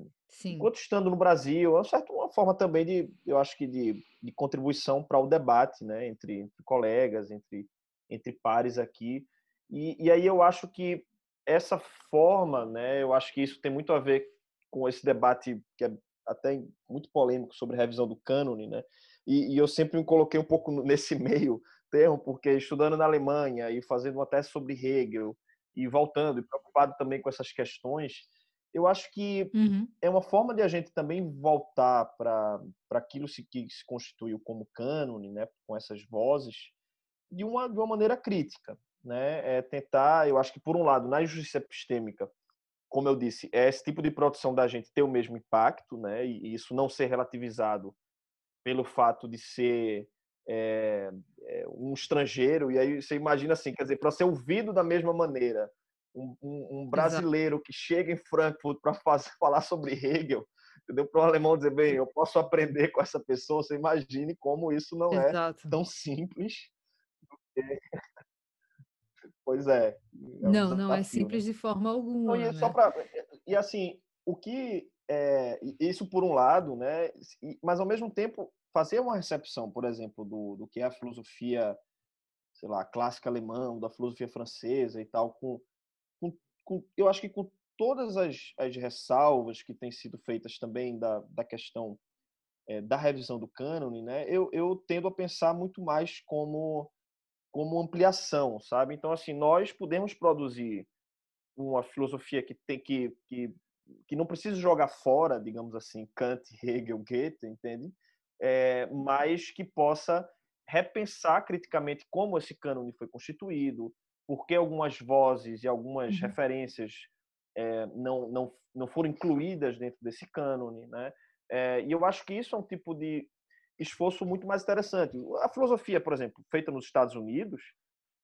enquanto estando no Brasil, é certo, uma forma também de, eu acho que de, de contribuição para o debate, né, entre, entre, colegas, entre, entre pares aqui. E, e aí eu acho que essa forma, né, eu acho que isso tem muito a ver com esse debate que é até muito polêmico sobre revisão do cânone, né? E, e, eu sempre me coloquei um pouco nesse meio termo, porque estudando na Alemanha e fazendo uma tese sobre Hegel e voltando e preocupado também com essas questões, eu acho que uhum. é uma forma de a gente também voltar para aquilo que se constituiu como cânone, né, com essas vozes, de uma, de uma maneira crítica. Né? É tentar, eu acho que, por um lado, na justiça epistêmica, como eu disse, é esse tipo de produção da gente ter o mesmo impacto, né? e isso não ser relativizado pelo fato de ser é, um estrangeiro, e aí você imagina assim, quer dizer, para ser ouvido da mesma maneira um, um, brasileiro Exato. que chega em Frankfurt para falar sobre Hegel, entendeu? Para o alemão dizer, bem, eu posso aprender com essa pessoa, você imagine como isso não é Exato. é tão simples. pois é. é um não, não é simples né? de forma alguma. Não, e, né? pra, e assim, o que é, isso por um lado, né? Mas ao mesmo tempo fazer uma recepção, por exemplo, do, do que é a filosofia, sei lá, clássica alemã, da filosofia francesa e tal, com com, eu acho que com todas as, as ressalvas que têm sido feitas também da, da questão é, da revisão do cânone, né, eu, eu tendo a pensar muito mais como, como ampliação, sabe? Então, assim, nós podemos produzir uma filosofia que tem que, que, que não precisa jogar fora, digamos assim, Kant, Hegel, Goethe, entende? É, mas que possa repensar criticamente como esse cânone foi constituído, por que algumas vozes e algumas uhum. referências é, não, não, não foram incluídas dentro desse cânone, né? É, e eu acho que isso é um tipo de esforço muito mais interessante. A filosofia, por exemplo, feita nos Estados Unidos,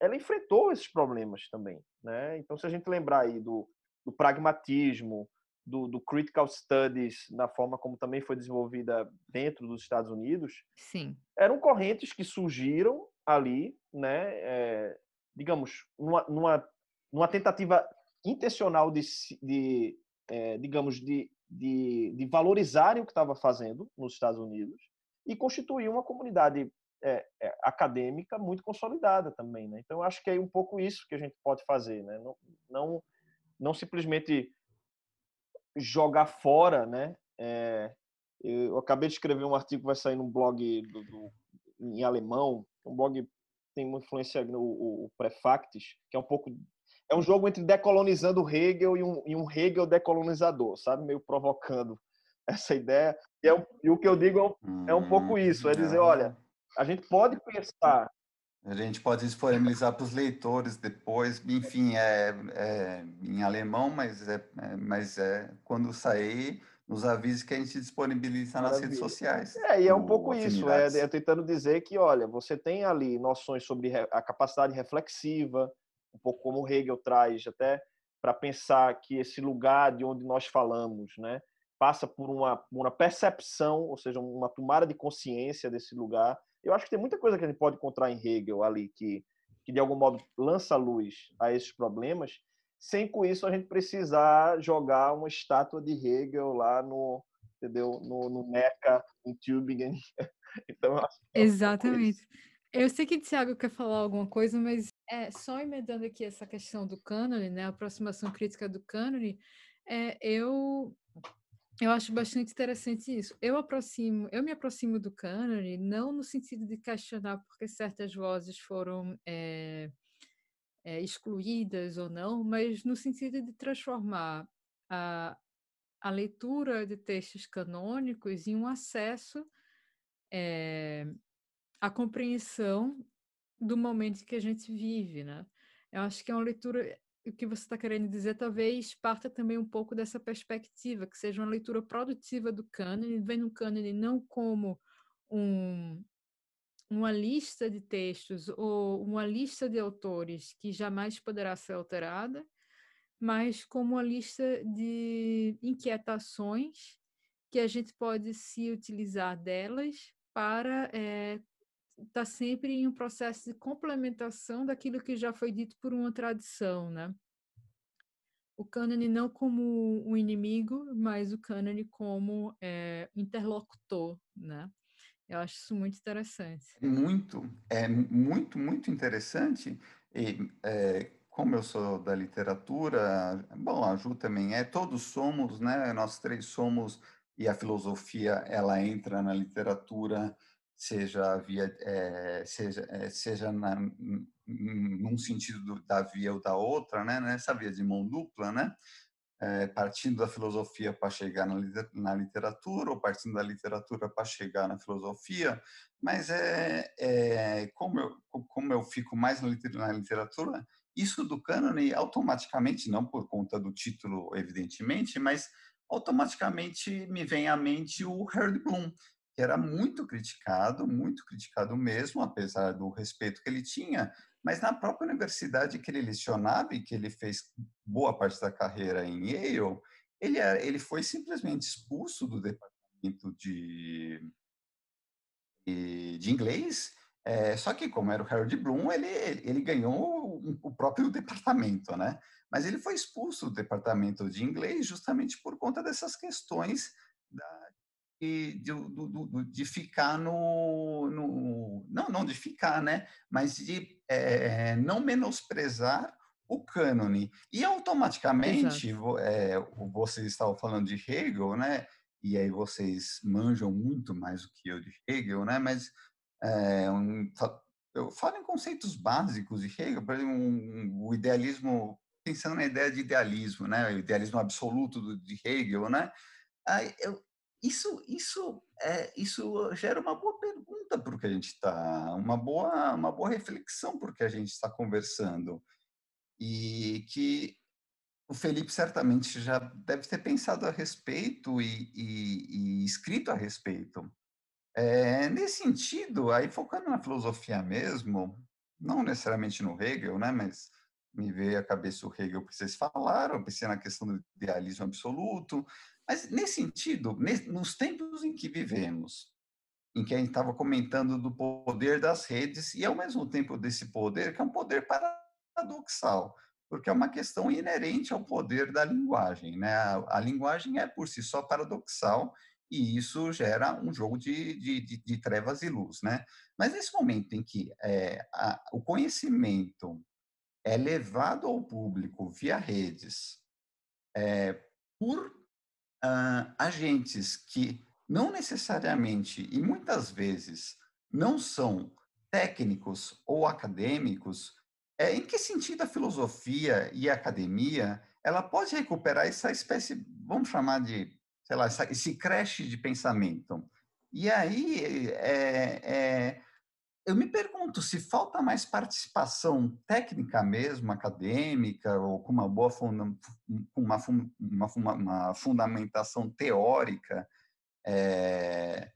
ela enfrentou esses problemas também, né? Então, se a gente lembrar aí do, do pragmatismo, do, do, critical studies, na forma como também foi desenvolvida dentro dos Estados Unidos, Sim. eram correntes que surgiram ali, né, é, digamos, numa, numa, numa tentativa intencional de, de é, digamos, de, de, de valorizarem o que estava fazendo nos Estados Unidos e constituir uma comunidade é, é, acadêmica muito consolidada também, né? Então, acho que é um pouco isso que a gente pode fazer, né? Não, não, não simplesmente jogar fora, né? É, eu acabei de escrever um artigo que vai sair no blog do, do, em alemão, um blog tem uma influência no o, o Prefactis, que é um pouco é um jogo entre decolonizando Hegel e um, e um Hegel decolonizador, sabe, meio provocando essa ideia. E, é e o que eu digo é um, é um pouco hum, isso, é dizer, olha, a gente pode pensar a gente pode disponibilizar para os leitores depois, enfim, é, é em alemão, mas é, é, mas é quando sair nos avisos que a gente disponibiliza nas redes sociais. É, e é um pouco isso, é, é, tentando dizer que, olha, você tem ali noções sobre a capacidade reflexiva, um pouco como Hegel traz, até para pensar que esse lugar de onde nós falamos, né, passa por uma, uma percepção, ou seja, uma tomada de consciência desse lugar, Eu acho que tem muita coisa que a gente pode encontrar em Hegel ali que, que de algum modo lança luz a esses problemas, sem com isso a gente precisar jogar uma estátua de Hegel lá no, entendeu? No, no Meca, em Tübingen. então, é Exatamente. Eu sei que o Thiago quer falar alguma coisa, mas é, só emendando aqui essa questão do cânone, né, a aproximação crítica do cânone, é, eu eu acho bastante interessante isso. Eu aproximo, eu me aproximo do cânone não no sentido de questionar porque certas vozes foram é, é, excluídas ou não, mas no sentido de transformar a, a leitura de textos canônicos em um acesso é, à compreensão do momento que a gente vive, né? Eu acho que é uma leitura, o que você está querendo dizer, talvez parta também um pouco dessa perspectiva, que seja uma leitura produtiva do cânone, vendo o cânone não como um, uma lista de textos ou uma lista de autores que jamais poderá ser alterada, mas como uma lista de inquietações que a gente pode se utilizar delas para é, está sempre em um processo de complementação daquilo que já foi dito por uma tradição, né? O cânone não como um inimigo, mas o cânone como é, interlocutor, né? Eu acho isso muito interessante. Muito, é muito, muito interessante. E é, como eu sou da literatura, bom, a Ju também é, todos somos, né? Nós três somos, e a filosofia, ela entra na literatura seja via é, seja é, seja na, num sentido do, da via ou da outra né nessa via de mão dupla né é, partindo da filosofia para chegar na, na, literatura ou partindo da literatura para chegar na filosofia mas é, é, como eu como eu fico mais na literatura isso do cânone automaticamente não por conta do título evidentemente mas automaticamente me vem à mente o Harold Bloom que era muito criticado, muito criticado mesmo, apesar do respeito que ele tinha, mas na própria universidade que ele lecionava e que ele fez boa parte da carreira em Yale, ele, era, ele foi simplesmente expulso do departamento de, de, inglês, é, só que como era o Harold Bloom, ele, ele ganhou o, o próprio departamento, né? Mas ele foi expulso do departamento de inglês justamente por conta dessas questões da, de, de, de ficar no, no, Não, não de ficar, né? Mas de é, não menosprezar o cânone. E automaticamente, é, vocês estavam falando de Hegel, né? E aí vocês manjam muito mais do que eu de Hegel, né? Mas é, um, eu falo em conceitos básicos de Hegel, por exemplo, um, o idealismo, pensando na ideia de idealismo, né? O idealismo absoluto de Hegel, né? Aí eu, isso, isso, é, isso gera uma boa pergunta o que a gente está, uma boa, uma boa reflexão o que a gente está conversando. E que o Felipe certamente já deve ter pensado a respeito e, e, e escrito a respeito. É, nesse sentido, aí focando na filosofia mesmo, não necessariamente no Hegel, né, mas me veio à cabeça o Hegel que vocês falaram, pensei na questão do idealismo absoluto, mas, nesse sentido, nos tempos em que vivemos, em que a gente estava comentando do poder das redes, e ao mesmo tempo desse poder, que é um poder paradoxal, porque é uma questão inerente ao poder da linguagem. Né? A, a linguagem é, por si só, paradoxal, e isso gera um jogo de, de, de, de trevas e luz. Né? Mas nesse momento em que é, a, o conhecimento é levado ao público via redes, é, por agentes que não necessariamente e muitas vezes não são técnicos ou acadêmicos, é, em que sentido a filosofia e a academia ela pode recuperar essa espécie, vamos chamar de, sei lá, esse creche de pensamento? E aí é, é, eu me pergunto se falta mais participação técnica mesmo, acadêmica, ou com uma boa funda uma, uma, uma, fundamentação teórica é,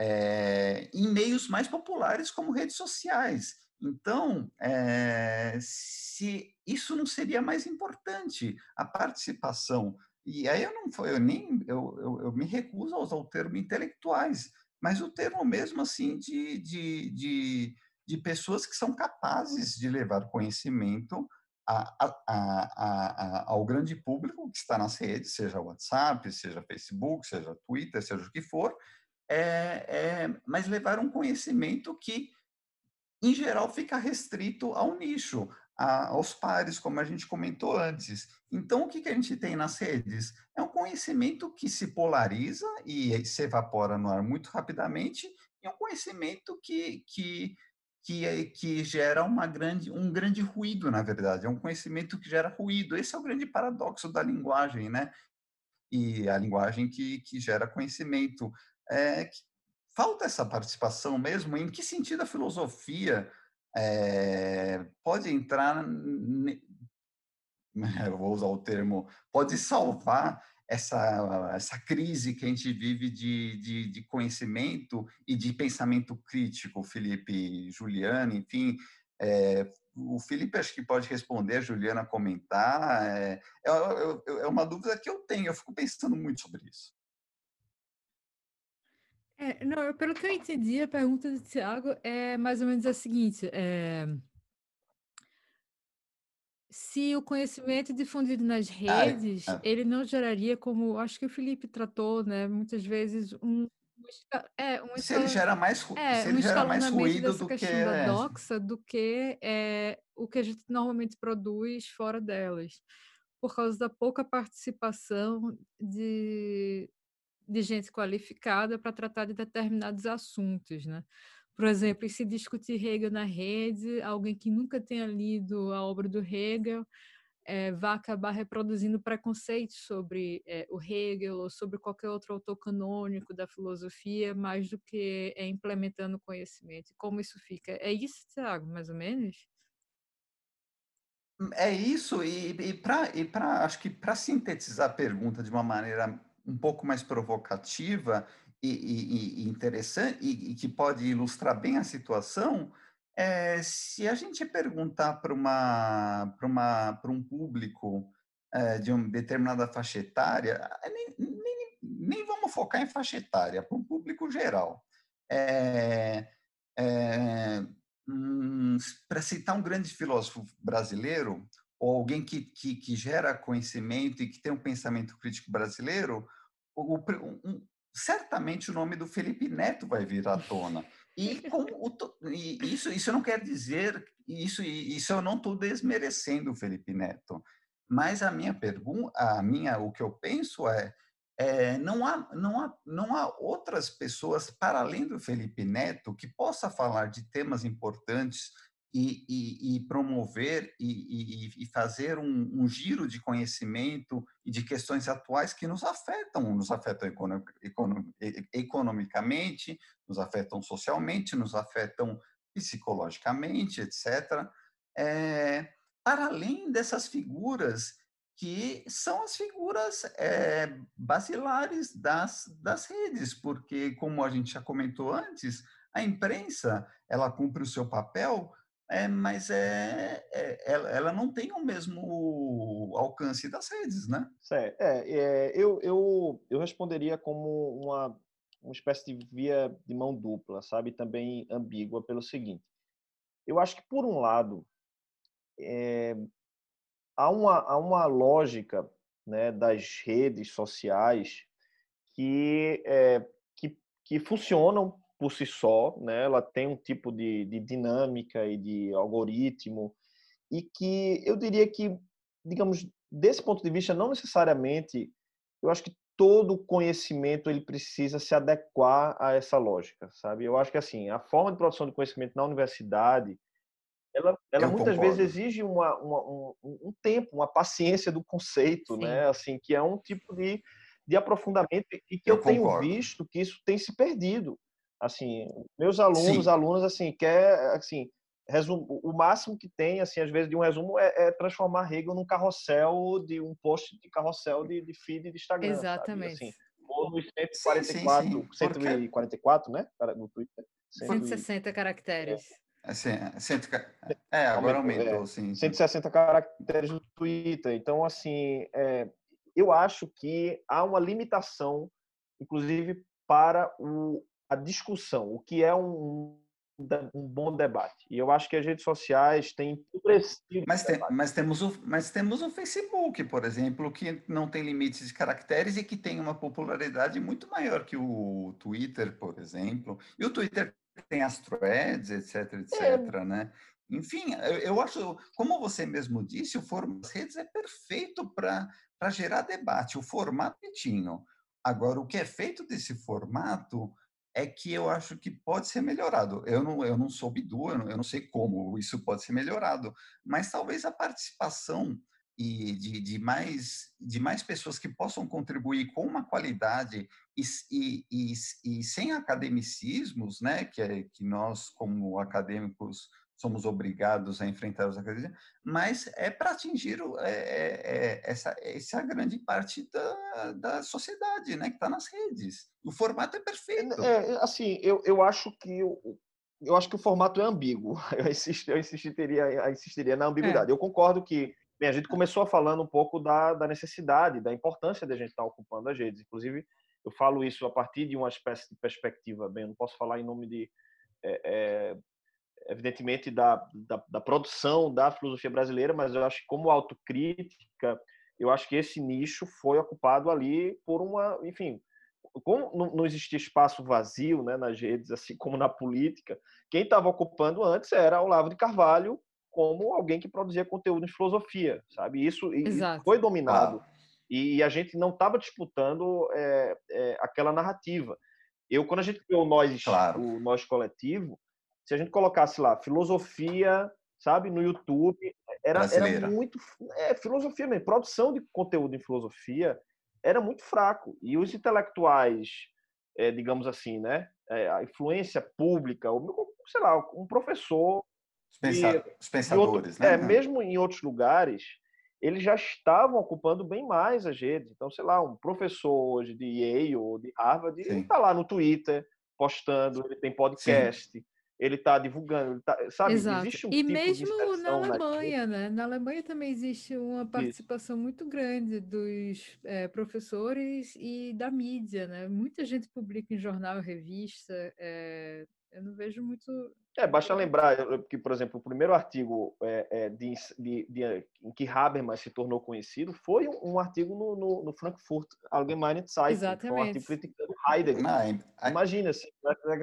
é, em meios mais populares como redes sociais. Então, é, se isso não seria mais importante, a participação. E aí eu não eu nem eu, eu, eu me recuso a usar o termo intelectuais, mas o termo mesmo assim de, de, de, de pessoas que são capazes de levar conhecimento a, a, ao grande público que está nas redes, seja WhatsApp, seja Facebook, seja Twitter, seja o que for, é, é, mas levar um conhecimento que, em geral, fica restrito ao nicho, a, aos pares, como a gente comentou antes. Então, o que, que a gente tem nas redes? É um conhecimento que se polariza e se evapora no ar muito rapidamente, e um conhecimento que, que que, é, que gera uma grande, um grande ruído, na verdade. É um conhecimento que gera ruído. Esse é o grande paradoxo da linguagem, né? E a linguagem que, que gera conhecimento. É, falta essa participação mesmo. Em que sentido a filosofia é, pode entrar, eu vou usar o termo, pode salvar essa, essa crise que a gente vive de, de, de, conhecimento e de pensamento crítico, Felipe, Juliana, enfim. É, o Felipe acho que pode responder, a Juliana comentar. É, é, é, uma dúvida que eu tenho, eu fico pensando muito sobre isso. É, não, pelo que eu entendi, a pergunta do Tiago é mais ou menos a seguinte: é, se o conhecimento difundido nas Ah, é. redes, É. ele não geraria como acho que o Felipe tratou, né, muitas vezes um é, um Se ele gera mais, é, se um ele gera mais ruído do que da doxa do que é, o que a gente normalmente produz fora delas, por causa da pouca participação de, de gente qualificada para tratar de determinados assuntos, né? Por exemplo, se discutir Hegel na rede, alguém que nunca tenha lido a obra do Hegel é, vai acabar reproduzindo preconceitos sobre é, o Hegel ou sobre qualquer outro autor canônico da filosofia, mais do que é, implementando conhecimento. Como isso fica? É isso, Tiago, mais ou menos? É isso, e, e para acho que para sintetizar a pergunta de uma maneira um pouco mais provocativa, e, e, e interessante e, e, que pode ilustrar bem a situação é se a gente perguntar para uma para uma para um público é, de uma determinada faixa etária nem, nem, nem vamos focar em faixa etária para um público geral. É, é, hum, para citar um grande filósofo brasileiro ou alguém que, que, que, gera conhecimento e que tem um pensamento crítico brasileiro, o, certamente o nome do Felipe Neto vai vir à tona. E, o, e isso, isso não quer dizer, isso, isso eu não estou desmerecendo o Felipe Neto, mas a minha pergunta, a minha, o que eu penso é, é, não, há, não, há, não há outras pessoas para além do Felipe Neto que possa falar de temas importantes e, e, e promover e, e fazer um, um, giro de conhecimento e de questões atuais que nos afetam, nos afetam economicamente, nos afetam socialmente, nos afetam psicologicamente, etc. É, para além dessas figuras que são as figuras é, basilares das, das redes, porque, como a gente já comentou antes, a imprensa ela cumpre o seu papel é, mas é, é ela, ela, não tem o mesmo alcance das redes, né? Certo. É, é, eu, eu, eu responderia como uma, uma espécie de via de mão dupla, sabe? Também ambígua pelo seguinte. Eu acho que, por um lado, é, há, uma, há uma lógica né, das redes sociais que, é, que, que funcionam por si só, né? ela tem um tipo de, de dinâmica e de algoritmo, e que eu diria que, digamos, desse ponto de vista, não necessariamente, eu acho que todo conhecimento ele precisa se adequar a essa lógica, sabe? Eu acho que assim, a forma de produção de conhecimento na universidade, ela, ela muitas concordo. vezes exige uma, uma, um, um, tempo, uma paciência do conceito, Sim. né? Assim, que é um tipo de, de aprofundamento e que eu, eu tenho visto que isso tem se perdido. Assim, meus alunos, Sim. alunos, assim, quer, assim, resumo, o máximo que tem, assim, às vezes, de um resumo é, é transformar Hegel num carrossel de um post de carrossel de, de feed de Instagram. Exatamente. Sabe? Assim, ou nos 144, sim, sim, sim. 144, né? No Twitter. 160 caracteres. É, assim, cento, é agora aumentou, é, sim. 160 caracteres no Twitter. Então, assim, é, eu acho que há uma limitação, inclusive, para o, a discussão, o que é um, um bom debate. E eu acho que as redes sociais têm mas, tem, mas, temos o, mas temos o Facebook, por exemplo, que não tem limites de caracteres e que tem uma popularidade muito maior que o Twitter, por exemplo. E o Twitter tem as threads, etc, etc, é. né? Enfim, eu acho, como você mesmo disse, o formato das redes é perfeito para gerar debate. O formato é tinho. Agora, o que é feito desse formato é que eu acho que pode ser melhorado. Eu não, eu não sou bidu, eu não, eu não sei como isso pode ser melhorado, mas talvez a participação e de, de, mais, de mais pessoas que possam contribuir com uma qualidade e, e, e, e sem academicismos, né, que, é, que nós, como acadêmicos, somos obrigados a enfrentar os acadêmicos, mas é para atingir é, é, é, essa, essa grande parte da, da sociedade, né, que está nas redes. O formato é perfeito. É, assim, eu, eu acho que eu, eu acho que o formato é ambíguo. Eu, insisto, eu insistiria, eu insistiria na ambiguidade. É. Eu concordo que bem, a gente começou falando um pouco da, da necessidade, da importância de a gente estar tá ocupando as redes. Inclusive, eu falo isso a partir de uma espécie de perspectiva, bem, eu não posso falar em nome de é, evidentemente, da, da, da, produção da filosofia brasileira, mas eu acho que, como autocrítica, eu acho que esse nicho foi ocupado ali por uma, enfim, como não existia espaço vazio né, nas redes, assim como na política, quem estava ocupando antes era Olavo de Carvalho como alguém que produzia conteúdo em filosofia, sabe? Isso, isso foi dominado. Ah. E, a gente não estava disputando é, é, aquela narrativa. Eu, quando a gente criou o Nós, claro. o Nós Coletivo, se a gente colocasse lá filosofia, sabe, no YouTube, era, era muito. É, filosofia mesmo, produção de conteúdo em filosofia era muito fraco. E os intelectuais, é, digamos assim, né, é, a influência pública, ou, sei lá, um professor. Os, pensa os pensadores, outro, né? É, mesmo em outros lugares, eles já estavam ocupando bem mais as redes. Então, sei lá, um professor hoje de Yale ou de Harvard, Sim. ele está lá no Twitter postando, ele tem podcast. Sim ele está divulgando, ele tá, sabe? Exato. Existe um e tipo mesmo na Alemanha, né? Na Alemanha também existe uma participação Isso. muito grande dos é, professores e da mídia, né? Muita gente publica em jornal, revista. É, eu não vejo muito é, basta lembrar que, por exemplo, o primeiro artigo é, é, de, de, de, em que Habermas se tornou conhecido foi um, um artigo no, no, no, Frankfurt Allgemeine Zeitung, Exatamente. um artigo criticando Heidegger. Não, é, Imagina, assim,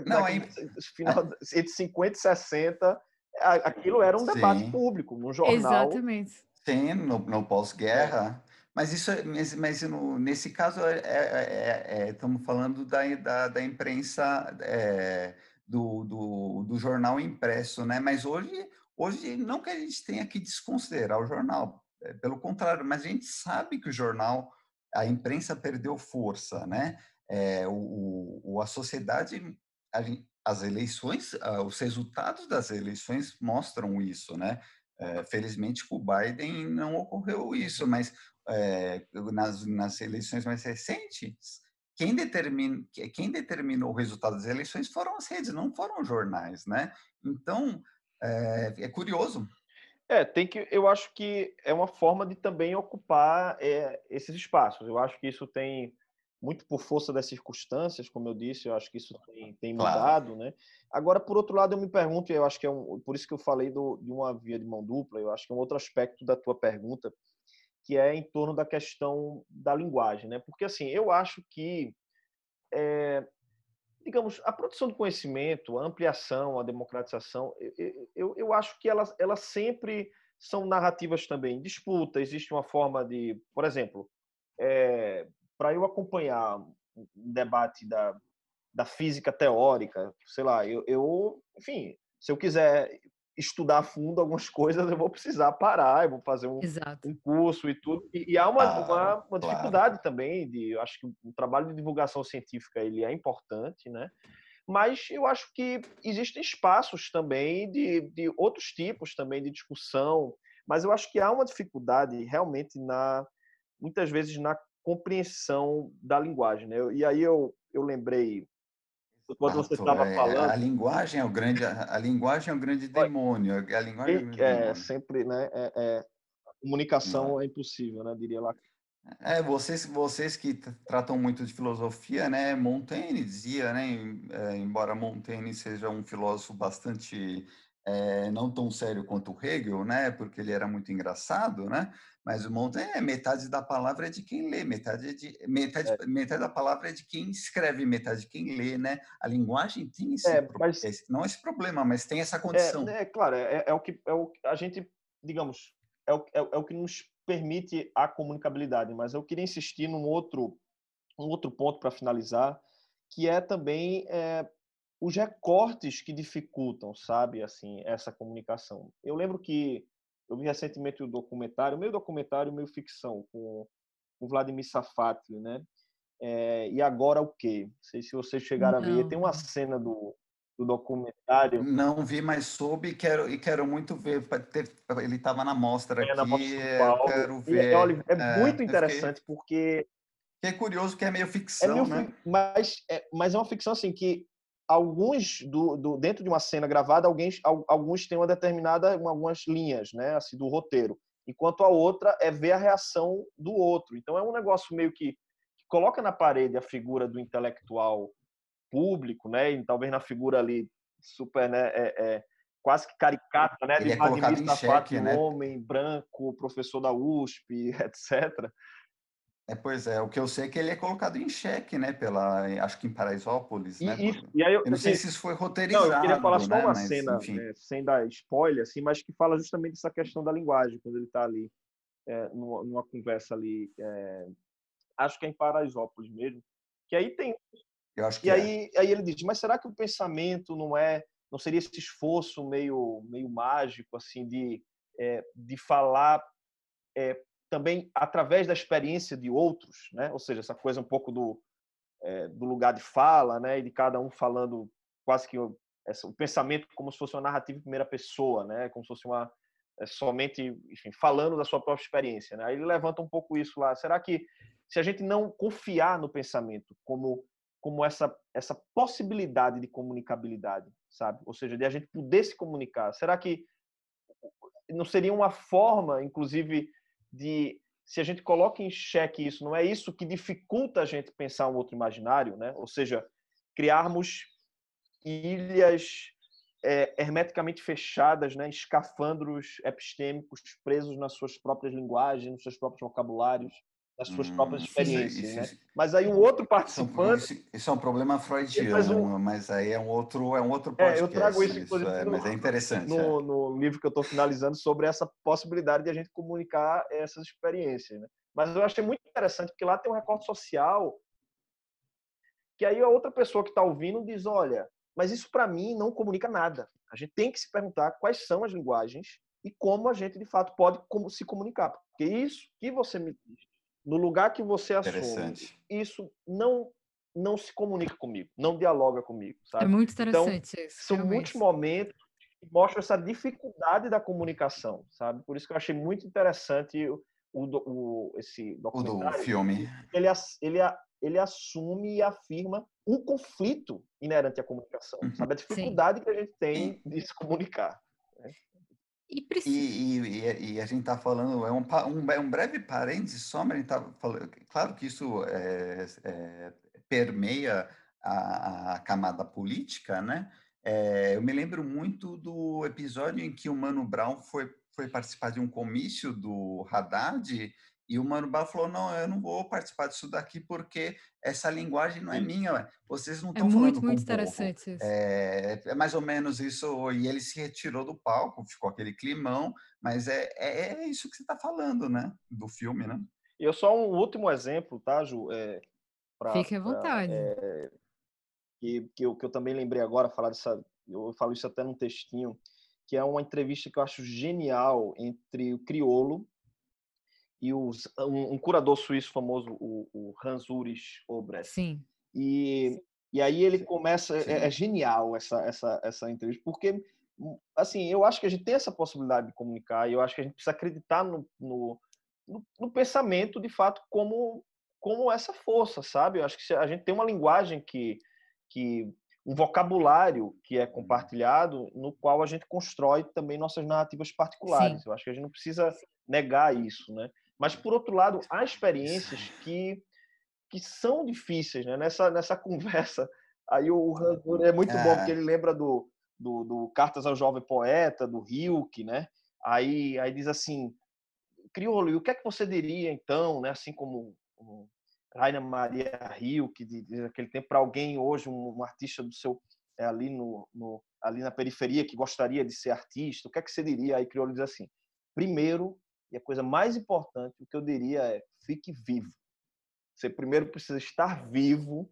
não, é, final, entre 50 e 60, aquilo era um debate Sim. público, num jornal. Exatamente. Sim, no, no pós-guerra. Mas isso, mas, mas no, nesse caso, é, estamos falando da, da, da imprensa do, do, do jornal impresso, né? Mas hoje, hoje não que a gente tenha que desconsiderar o jornal, é, pelo contrário, mas a gente sabe que o jornal, a imprensa perdeu força, né? É, o, o, a sociedade, a, as eleições, os resultados das eleições mostram isso, né? É, felizmente com o Biden não ocorreu isso, mas é, nas, nas eleições mais recentes, quem, determina, quem determinou o resultado das eleições foram as redes, não foram os jornais, né? Então, é, é curioso. É, tem que. Eu acho que é uma forma de também ocupar é, esses espaços. Eu acho que isso tem muito por força das circunstâncias, como eu disse. Eu acho que isso tem, tem mudado, claro. né? Agora, por outro lado, eu me pergunto, eu acho que é um, por isso que eu falei do, de uma via de mão dupla. Eu acho que é um outro aspecto da tua pergunta que é em torno da questão da linguagem, né? Porque assim, eu acho que é, digamos, a produção do conhecimento, a ampliação, a democratização, eu, eu, eu acho que elas, elas sempre são narrativas também. Disputa, existe uma forma de, por exemplo, é, para eu acompanhar um debate da, da física teórica, sei lá, eu, eu, enfim, se eu quiser estudar a fundo algumas coisas, eu vou precisar parar, eu vou fazer um, um curso e tudo. E, e há uma, ah, uma, uma dificuldade claro. também de, eu acho que o trabalho de divulgação científica ele é importante, né? Mas eu acho que existem espaços também de, de outros tipos também de discussão, mas eu acho que há uma dificuldade realmente na muitas vezes na compreensão da linguagem, né? E aí eu eu lembrei quando você estava é, falando. A linguagem é o grande, a, linguagem é o grande demônio. A linguagem é, é sempre, né? É, é comunicação é impossível, né? Diria lá. É, vocês, vocês que tratam muito de filosofia, né? Montaigne dizia, né? É, embora Montaigne seja um filósofo bastante é, não tão sério quanto Hegel, né? Porque ele era muito engraçado, né? Mas o Montaigne é metade da palavra é de quem lê, metade, é de, metade, é. metade da palavra é de quem escreve, metade de quem lê, né? A linguagem tem esse, é, mas, esse não esse problema, mas tem essa condição. É, é claro, é, é, o que é o, a gente, digamos, é o, é, é o que nos permite a comunicabilidade. Mas eu queria insistir num outro, um outro ponto para finalizar, que é também é, os recortes que dificultam, sabe, assim, essa comunicação. Eu lembro que eu vi recentemente o documentário, meio documentário, meio ficção, com o Vladimir Safatli, né? É, e agora o quê? Não sei se vocês chegaram Não. a ver. Tem uma cena do, do documentário. Não vi, mas soube e quero, e quero muito ver. Ele estava na mostra é, aqui. Na mostra quero ver. E, olha, é, é, muito interessante fiquei, porque. É curioso que é meio ficção, é meio, né? Mas é, mas é uma ficção assim que alguns do, do, dentro de uma cena gravada, alguns, alguns têm uma determinada algumas linhas, né, assim do roteiro, enquanto a outra é ver a reação do outro. Então é um negócio meio que, que coloca na parede a figura do intelectual público, né, e talvez na figura ali super, né, é, é quase que caricata, né, Ele de é colocado em xeque, né? homem branco, professor da USP, etc. É, pois é, o que eu sei é que ele é colocado em xeque, né, pela, acho que em Paraisópolis, e, né? E, e aí eu, eu não sei se isso foi roteirizado, Não, eu queria falar só né? uma mas, cena, é, sem dar spoiler, assim, mas que fala justamente dessa questão da linguagem, quando ele está ali, é, numa, numa, conversa ali, é, acho que é em Paraisópolis mesmo, que aí tem... Eu acho que e é. aí, aí ele diz, mas será que o pensamento não é, não seria esse esforço meio, meio mágico, assim, de, é, de falar é, também através da experiência de outros, né? Ou seja, essa coisa um pouco do, é, do lugar de fala, né? E de cada um falando quase que o, essa, o pensamento como se fosse uma narrativa em primeira pessoa, né? Como se fosse uma é, somente, enfim, falando da sua própria experiência, né? Aí ele levanta um pouco isso lá. Será que se a gente não confiar no pensamento como como essa essa possibilidade de comunicabilidade, sabe? Ou seja, de a gente poder se comunicar. Será que não seria uma forma, inclusive, de se a gente coloca em xeque isso, não é isso que dificulta a gente pensar um outro imaginário, né? Ou seja, criarmos ilhas é, hermeticamente fechadas, né? escafandros epistêmicos presos nas suas próprias linguagens, nos seus próprios vocabulários, nas suas hum, próprias experiências. Isso, né? Mas aí um outro participante. Isso, isso é um problema freudiano, um... mas aí é um outro, é um outro podcast. É, eu trago isso, inclusive, é, no, mas é interessante. No, é. no livro que eu estou finalizando sobre essa possibilidade de a gente comunicar essas experiências. Né? Mas eu achei muito interessante, porque lá tem um recorte social que aí a outra pessoa que está ouvindo diz: olha, mas isso para mim não comunica nada. A gente tem que se perguntar quais são as linguagens e como a gente de fato pode se comunicar. Porque isso que você me diz no lugar que você assume, isso não não se comunica comigo, não dialoga comigo, sabe? É muito então, interessante então, isso. São realmente. muitos momentos que mostram essa dificuldade da comunicação, sabe? Por isso que eu achei muito interessante o, o, o esse documentário. O do filme. Ele, ele, ele assume e afirma um conflito inerente à comunicação, uhum. sabe? A dificuldade Sim. que a gente tem de se comunicar. E, precisa... e, e, e, a gente está falando, é um, um, é um breve parênteses só, mas a gente está falando, claro que isso é, é, permeia a, a, camada política, né? É, eu me lembro muito do episódio em que o Mano Brown foi, foi participar de um comício do Haddad e o Mano Brown falou: não, eu não vou participar disso daqui porque essa linguagem não é minha. Vocês não estão é falando muito, muito interessante isso. É, é, mais ou menos isso. E ele se retirou do palco, ficou aquele climão, mas é, é, é isso que você está falando, né? Do filme, né? E eu só um último exemplo, tá, Ju? É, pra, Fique à vontade. Pra, é, que, que, eu, que eu também lembrei agora, falar dessa. Eu falo isso até num textinho, que é uma entrevista que eu acho genial entre o Criolo e os, um, um, curador suíço famoso, o, o Hans Ulrich Obrecht. Sim. E, e aí ele começa, é, é, genial essa, essa, essa entrevista, porque, hum, assim, eu acho que a gente tem essa possibilidade de comunicar e eu acho que a gente precisa acreditar no, no, no, no pensamento, de fato, como, como essa força, sabe? Eu acho que a gente tem uma linguagem que, que um vocabulário que é uhum. compartilhado, no qual a gente constrói também nossas narrativas particulares. Sim. Eu acho que a gente não precisa negar isso, né? Mas, por outro lado, há experiências que, que são difíceis, né? Nessa, nessa conversa, aí o Randur é muito é. bom, porque ele lembra do, do, do, Cartas ao Jovem Poeta, do Hilke, né? Aí, aí diz assim, Criolo, e o que é que você diria, então, né? Assim como um Raina Maria Hilke, de, de aquele tempo, para alguém hoje, um, um, artista do seu é, ali no, no, ali na periferia que gostaria de ser artista, o que é que você diria? Aí Criolo diz assim, primeiro, e a coisa mais importante, o que eu diria é fique vivo. Você primeiro precisa estar vivo.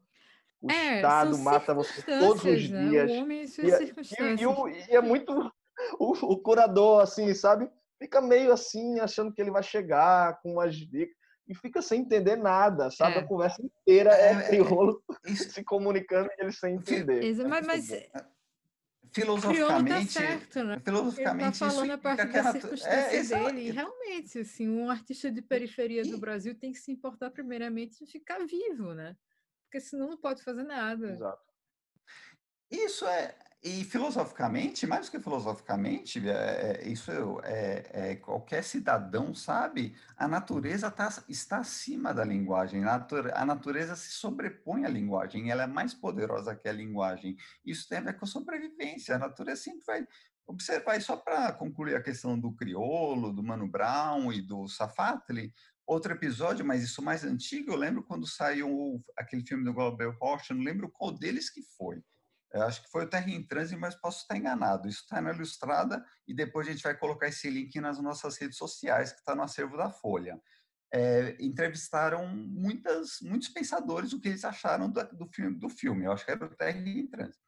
O é, Estado mata você todos os né? dias. O homem e, suas e, circunstâncias. E, e, é muito o, o, curador, assim, sabe? Fica meio assim, achando que ele vai chegar com umas dicas e fica sem entender nada, sabe? É. A conversa inteira é, é, é crioulo isso... se comunicando e ele sem entender. Isso, mas, mas Tá filosoficamente, tá certo, né? filosoficamente tá falando a partir da circunstância é, dele. E realmente, assim, um artista de periferia e... do Brasil tem que se importar primeiramente em ficar vivo, né? Porque senão não pode fazer nada. Exato. Isso é, e filosoficamente, mais do que filosoficamente, é, é, isso é, é, qualquer cidadão sabe, a natureza tá, está acima da linguagem, a, a natureza se sobrepõe à linguagem, ela é mais poderosa que a linguagem. Isso tem a ver com a sobrevivência, a natureza sempre vai observar, e só para concluir a questão do criolo, do Mano Brown e do Safatli, outro episódio, mas isso mais antigo, eu lembro quando saiu aquele filme do Global Rocha, não lembro qual deles que foi, eu acho que foi o Terra em Transe, mas posso estar enganado. Isso está na Ilustrada e depois a gente vai colocar esse link nas nossas redes sociais, que está no acervo da Folha. É, entrevistaram muitas, muitos pensadores o que eles acharam do, do, filme, do filme. Eu acho que era o Terra em Transe.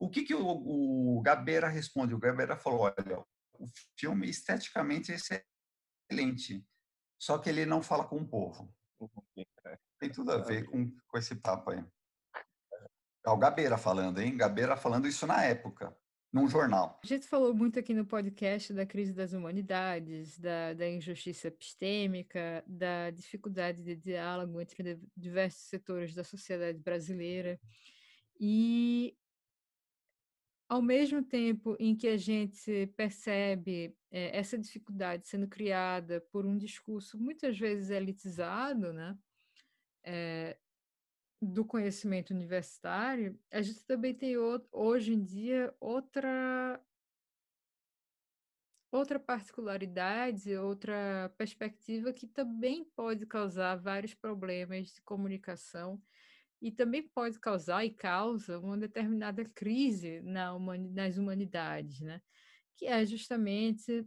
O que, que o, o Gabeira responde? O Gabeira falou: olha, o filme esteticamente é excelente, só que ele não fala com o povo. Uhum. Tem tudo a ver com, com esse papo aí. É o Gabeira falando, hein? Gabeira falando isso na época, num jornal. A gente falou muito aqui no podcast da crise das humanidades, da, da injustiça epistêmica, da dificuldade de diálogo entre diversos setores da sociedade brasileira. E ao mesmo tempo em que a gente percebe é, essa dificuldade sendo criada por um discurso muitas vezes elitizado, né? É, do conhecimento universitário, a gente também tem hoje em dia outra outra particularidade, outra perspectiva que também pode causar vários problemas de comunicação e também pode causar e causa uma determinada crise na humani nas humanidades, né? Que é justamente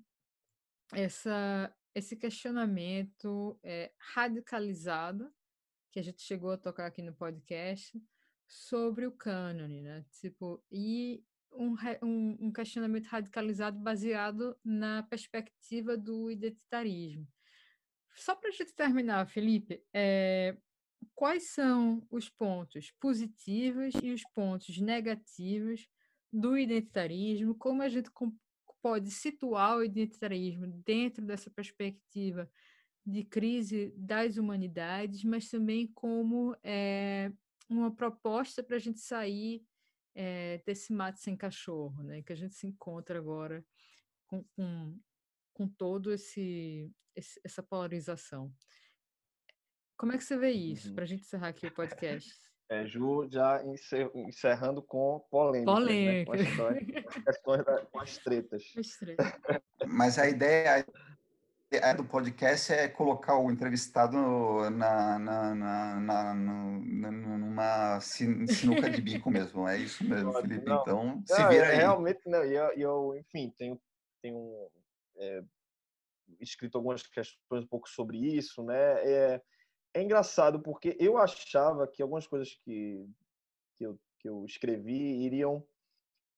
essa, esse questionamento é, radicalizado que a gente chegou a tocar aqui no podcast sobre o cânone, né? Tipo, e um, um, um questionamento radicalizado baseado na perspectiva do identitarismo. Só para a gente terminar, Felipe, é, quais são os pontos positivos e os pontos negativos do identitarismo? Como a gente pode situar o identitarismo dentro dessa perspectiva de crise das humanidades, mas também como é, uma proposta para a gente sair é, desse mato sem cachorro, né? que a gente se encontra agora com, com, com todo esse, esse, essa polarização. Como é que você vê isso, uhum. para a gente encerrar aqui o podcast? É, Ju já encerrando com polêmica. Polêmica. Né? Com, as questões, da, com as tretas. Mas a ideia, a do podcast é colocar o entrevistado na, na, na, na, numa sinuca de bico mesmo. É isso mesmo, Felipe. Não, então, se vira aí. Realmente, não. E eu, eu, enfim, tenho, tenho é, escrito algumas questões um pouco sobre isso, né? É, é engraçado porque eu achava que algumas coisas que, que, eu, que eu escrevi iriam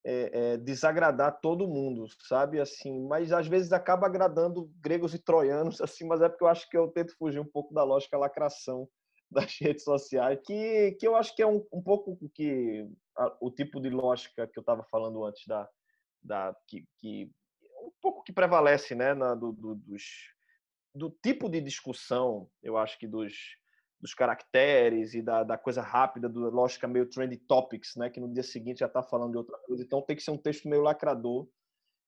é, é, desagradar todo mundo, sabe? Assim, mas às vezes acaba agradando gregos e troianos, assim, mas é porque eu acho que eu tento fugir um pouco da lógica lacração das redes sociais, que, que eu acho que é um, um pouco que a, o tipo de lógica que eu estava falando antes da, da que, que um pouco que prevalece, né, na, do, do, dos, do tipo de discussão, eu acho que dos dos caracteres e da, da coisa rápida, da lógica meio trendy topics, né? Que no dia seguinte já está falando de outra coisa. Então tem que ser um texto meio lacrador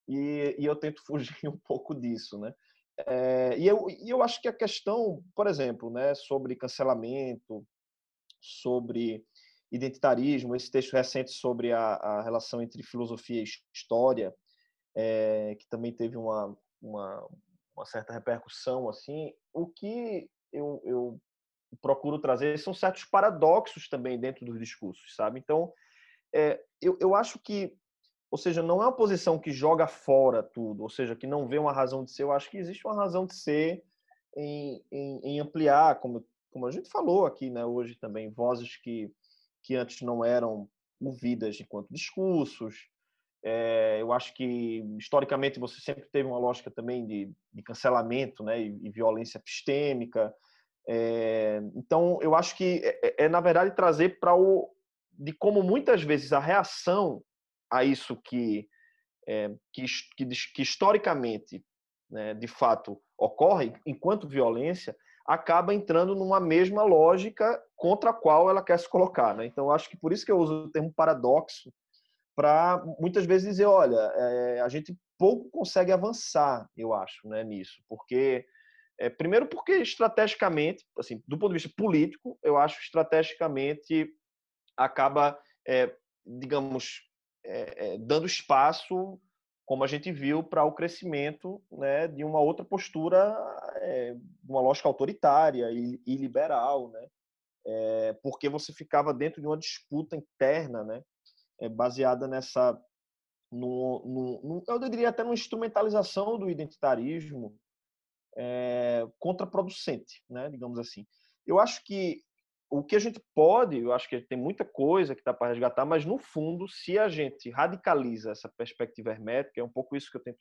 e, e eu tento fugir um pouco disso, né? É, e, eu, e eu acho que a questão, por exemplo, né, sobre cancelamento, sobre identitarismo, esse texto recente sobre a, a relação entre filosofia e história, é, que também teve uma, uma, uma, certa repercussão, assim, o que eu, eu procuro trazer são certos paradoxos também dentro dos discursos, sabe? Então, é, eu, eu acho que ou seja, não é uma posição que joga fora tudo, ou seja, que não vê uma razão de ser. Eu acho que existe uma razão de ser em, em, em ampliar, como, como a gente falou aqui né, hoje também, vozes que, que antes não eram ouvidas enquanto discursos. É, eu acho que, historicamente, você sempre teve uma lógica também de, de cancelamento né, e, e violência epistêmica. É, então, eu acho que é, é, é na verdade, trazer para o. de como muitas vezes a reação a isso que, é, que, que, que, historicamente, né, de fato, ocorre enquanto violência, acaba entrando numa mesma lógica contra a qual ela quer se colocar. Né? Então, acho que por isso que eu uso o termo paradoxo, para muitas vezes dizer, olha, é, a gente pouco consegue avançar, eu acho, né, nisso, porque é, primeiro porque estrategicamente, assim, do ponto de vista político, eu acho estrategicamente acaba, é, digamos, é, é, dando espaço, como a gente viu, para o crescimento né, de uma outra postura, é, uma lógica autoritária e, e liberal, né? É, porque você ficava dentro de uma disputa interna, né, baseada nessa, no, eu diria até numa instrumentalização do identitarismo é, contraproducente, né, digamos assim. Eu acho que o que a gente pode, eu acho que tem muita coisa que dá para resgatar, mas no fundo, se a gente radicaliza essa perspectiva hermética, é um pouco isso que eu tento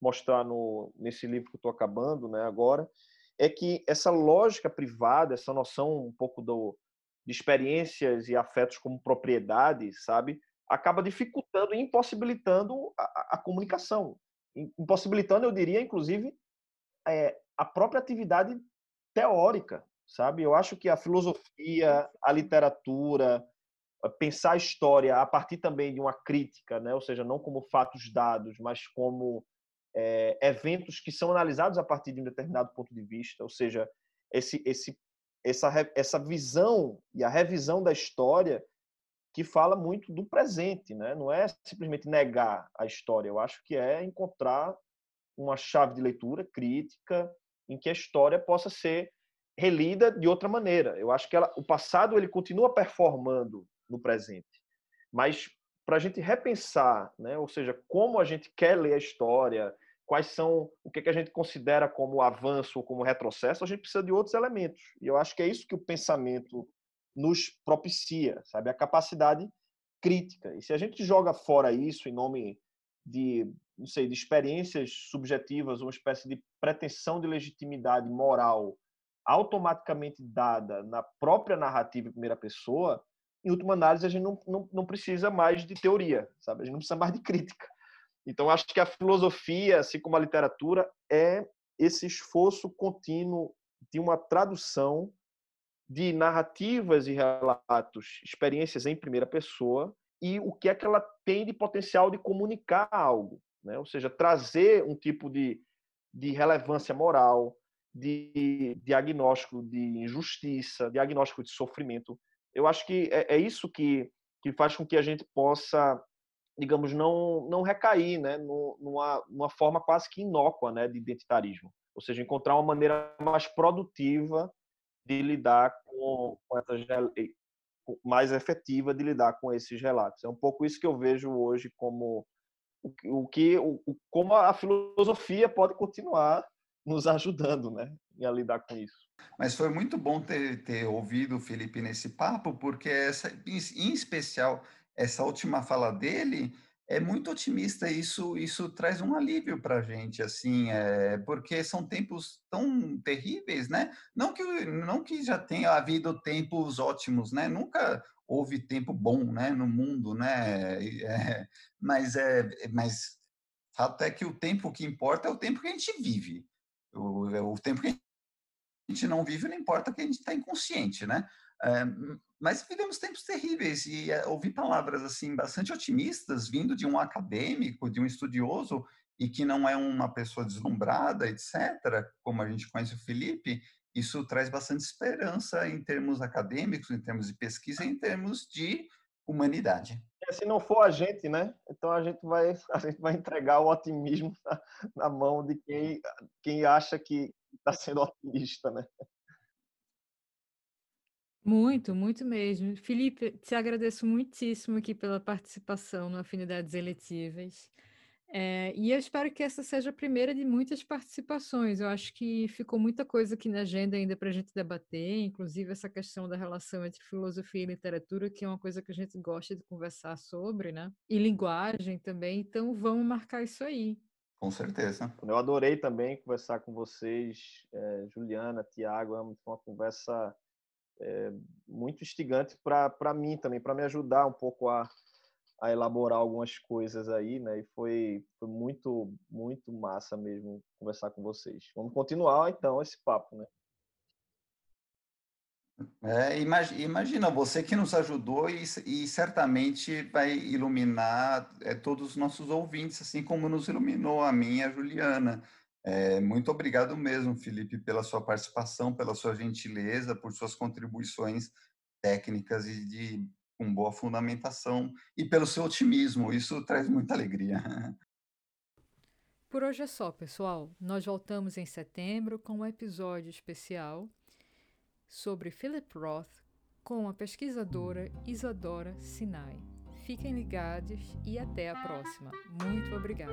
mostrar no, nesse livro que eu estou acabando né, agora, é que essa lógica privada, essa noção um pouco do, de experiências e afetos como propriedade, sabe, acaba dificultando e impossibilitando a, a comunicação. Impossibilitando, eu diria, inclusive, é, a própria atividade teórica, sabe? Eu acho que a filosofia, a literatura, pensar a história a partir também de uma crítica, né? Ou seja, não como fatos dados, mas como é, eventos que são analisados a partir de um determinado ponto de vista, ou seja, esse, esse, essa, essa visão e a revisão da história que fala muito do presente, né? Não é simplesmente negar a história. Eu acho que é encontrar uma chave de leitura crítica em que a história possa ser relida de outra maneira. Eu acho que ela, o passado ele continua performando no presente, mas para a gente repensar, né, ou seja, como a gente quer ler a história, quais são o que, que a gente considera como avanço ou como retrocesso, a gente precisa de outros elementos. E eu acho que é isso que o pensamento nos propicia, sabe, a capacidade crítica. E se a gente joga fora isso em nome de, não sei, de experiências subjetivas, uma espécie de pretensão de legitimidade moral automaticamente dada na própria narrativa em primeira pessoa, em última análise, a gente não, não, não precisa mais de teoria, sabe? A gente não precisa mais de crítica. Então, acho que a filosofia, assim como a literatura, é esse esforço contínuo de uma tradução de narrativas e relatos, experiências em primeira pessoa, e o que é que ela tem de potencial de comunicar algo, né? Ou seja, trazer um tipo de, de relevância moral, de diagnóstico de injustiça, diagnóstico de sofrimento. Eu acho que é, é isso que, que faz com que a gente possa, digamos, não, não recair né, numa, numa forma quase que inócua né, de identitarismo. Ou seja, encontrar uma maneira mais produtiva de lidar com, essas mais efetiva de lidar com esses relatos. É um pouco isso que eu vejo hoje como o que o, como a filosofia pode continuar nos ajudando, né, a lidar com isso. Mas foi muito bom ter, ter ouvido o Felipe nesse papo, porque essa, em especial essa última fala dele é muito otimista. Isso isso traz um alívio para a gente, assim, é, porque são tempos tão terríveis, né? Não que não que já tenha havido tempos ótimos, né? Nunca houve tempo bom, né, no mundo, né? É, mas é, mas fato é que o tempo que importa é o tempo que a gente vive. O, é o tempo que a gente não vive, não importa que a gente está inconsciente, né? É, mas vivemos tempos terríveis e é, ouvir palavras assim bastante otimistas vindo de um acadêmico, de um estudioso, e que não é uma pessoa deslumbrada, etc., como a gente conhece o Felipe, isso traz bastante esperança em termos acadêmicos, em termos de pesquisa, em termos de humanidade. É, se não for a gente, né? Então a gente vai a gente vai entregar o otimismo na, na mão de quem quem acha que está sendo otimista, né? Muito, muito mesmo. Felipe, te agradeço muitíssimo aqui pela participação no Afinidades Eletivas. É, e eu espero que essa seja a primeira de muitas participações. Eu acho que ficou muita coisa aqui na agenda ainda para a gente debater, inclusive essa questão da relação entre filosofia e literatura, que é uma coisa que a gente gosta de conversar sobre, né? E linguagem também. Então vamos marcar isso aí. Com certeza. Eu adorei também conversar com vocês, é, Juliana, Tiago. Foi uma conversa é, muito instigante para mim também, para me ajudar um pouco a, a elaborar algumas coisas aí, né? E foi, foi muito, muito massa mesmo conversar com vocês. Vamos continuar então esse papo, né? É, imagina, você que nos ajudou e, e certamente vai iluminar é, todos os nossos ouvintes, assim como nos iluminou a mim e a Juliana. É, muito obrigado mesmo, Felipe, pela sua participação, pela sua gentileza, por suas contribuições técnicas e de com boa fundamentação e pelo seu otimismo. Isso traz muita alegria. Por hoje é só, pessoal. Nós voltamos em setembro com um episódio especial sobre Philip Roth com a pesquisadora Isadora Sinai. Fiquem ligados e até a próxima. Muito obrigada.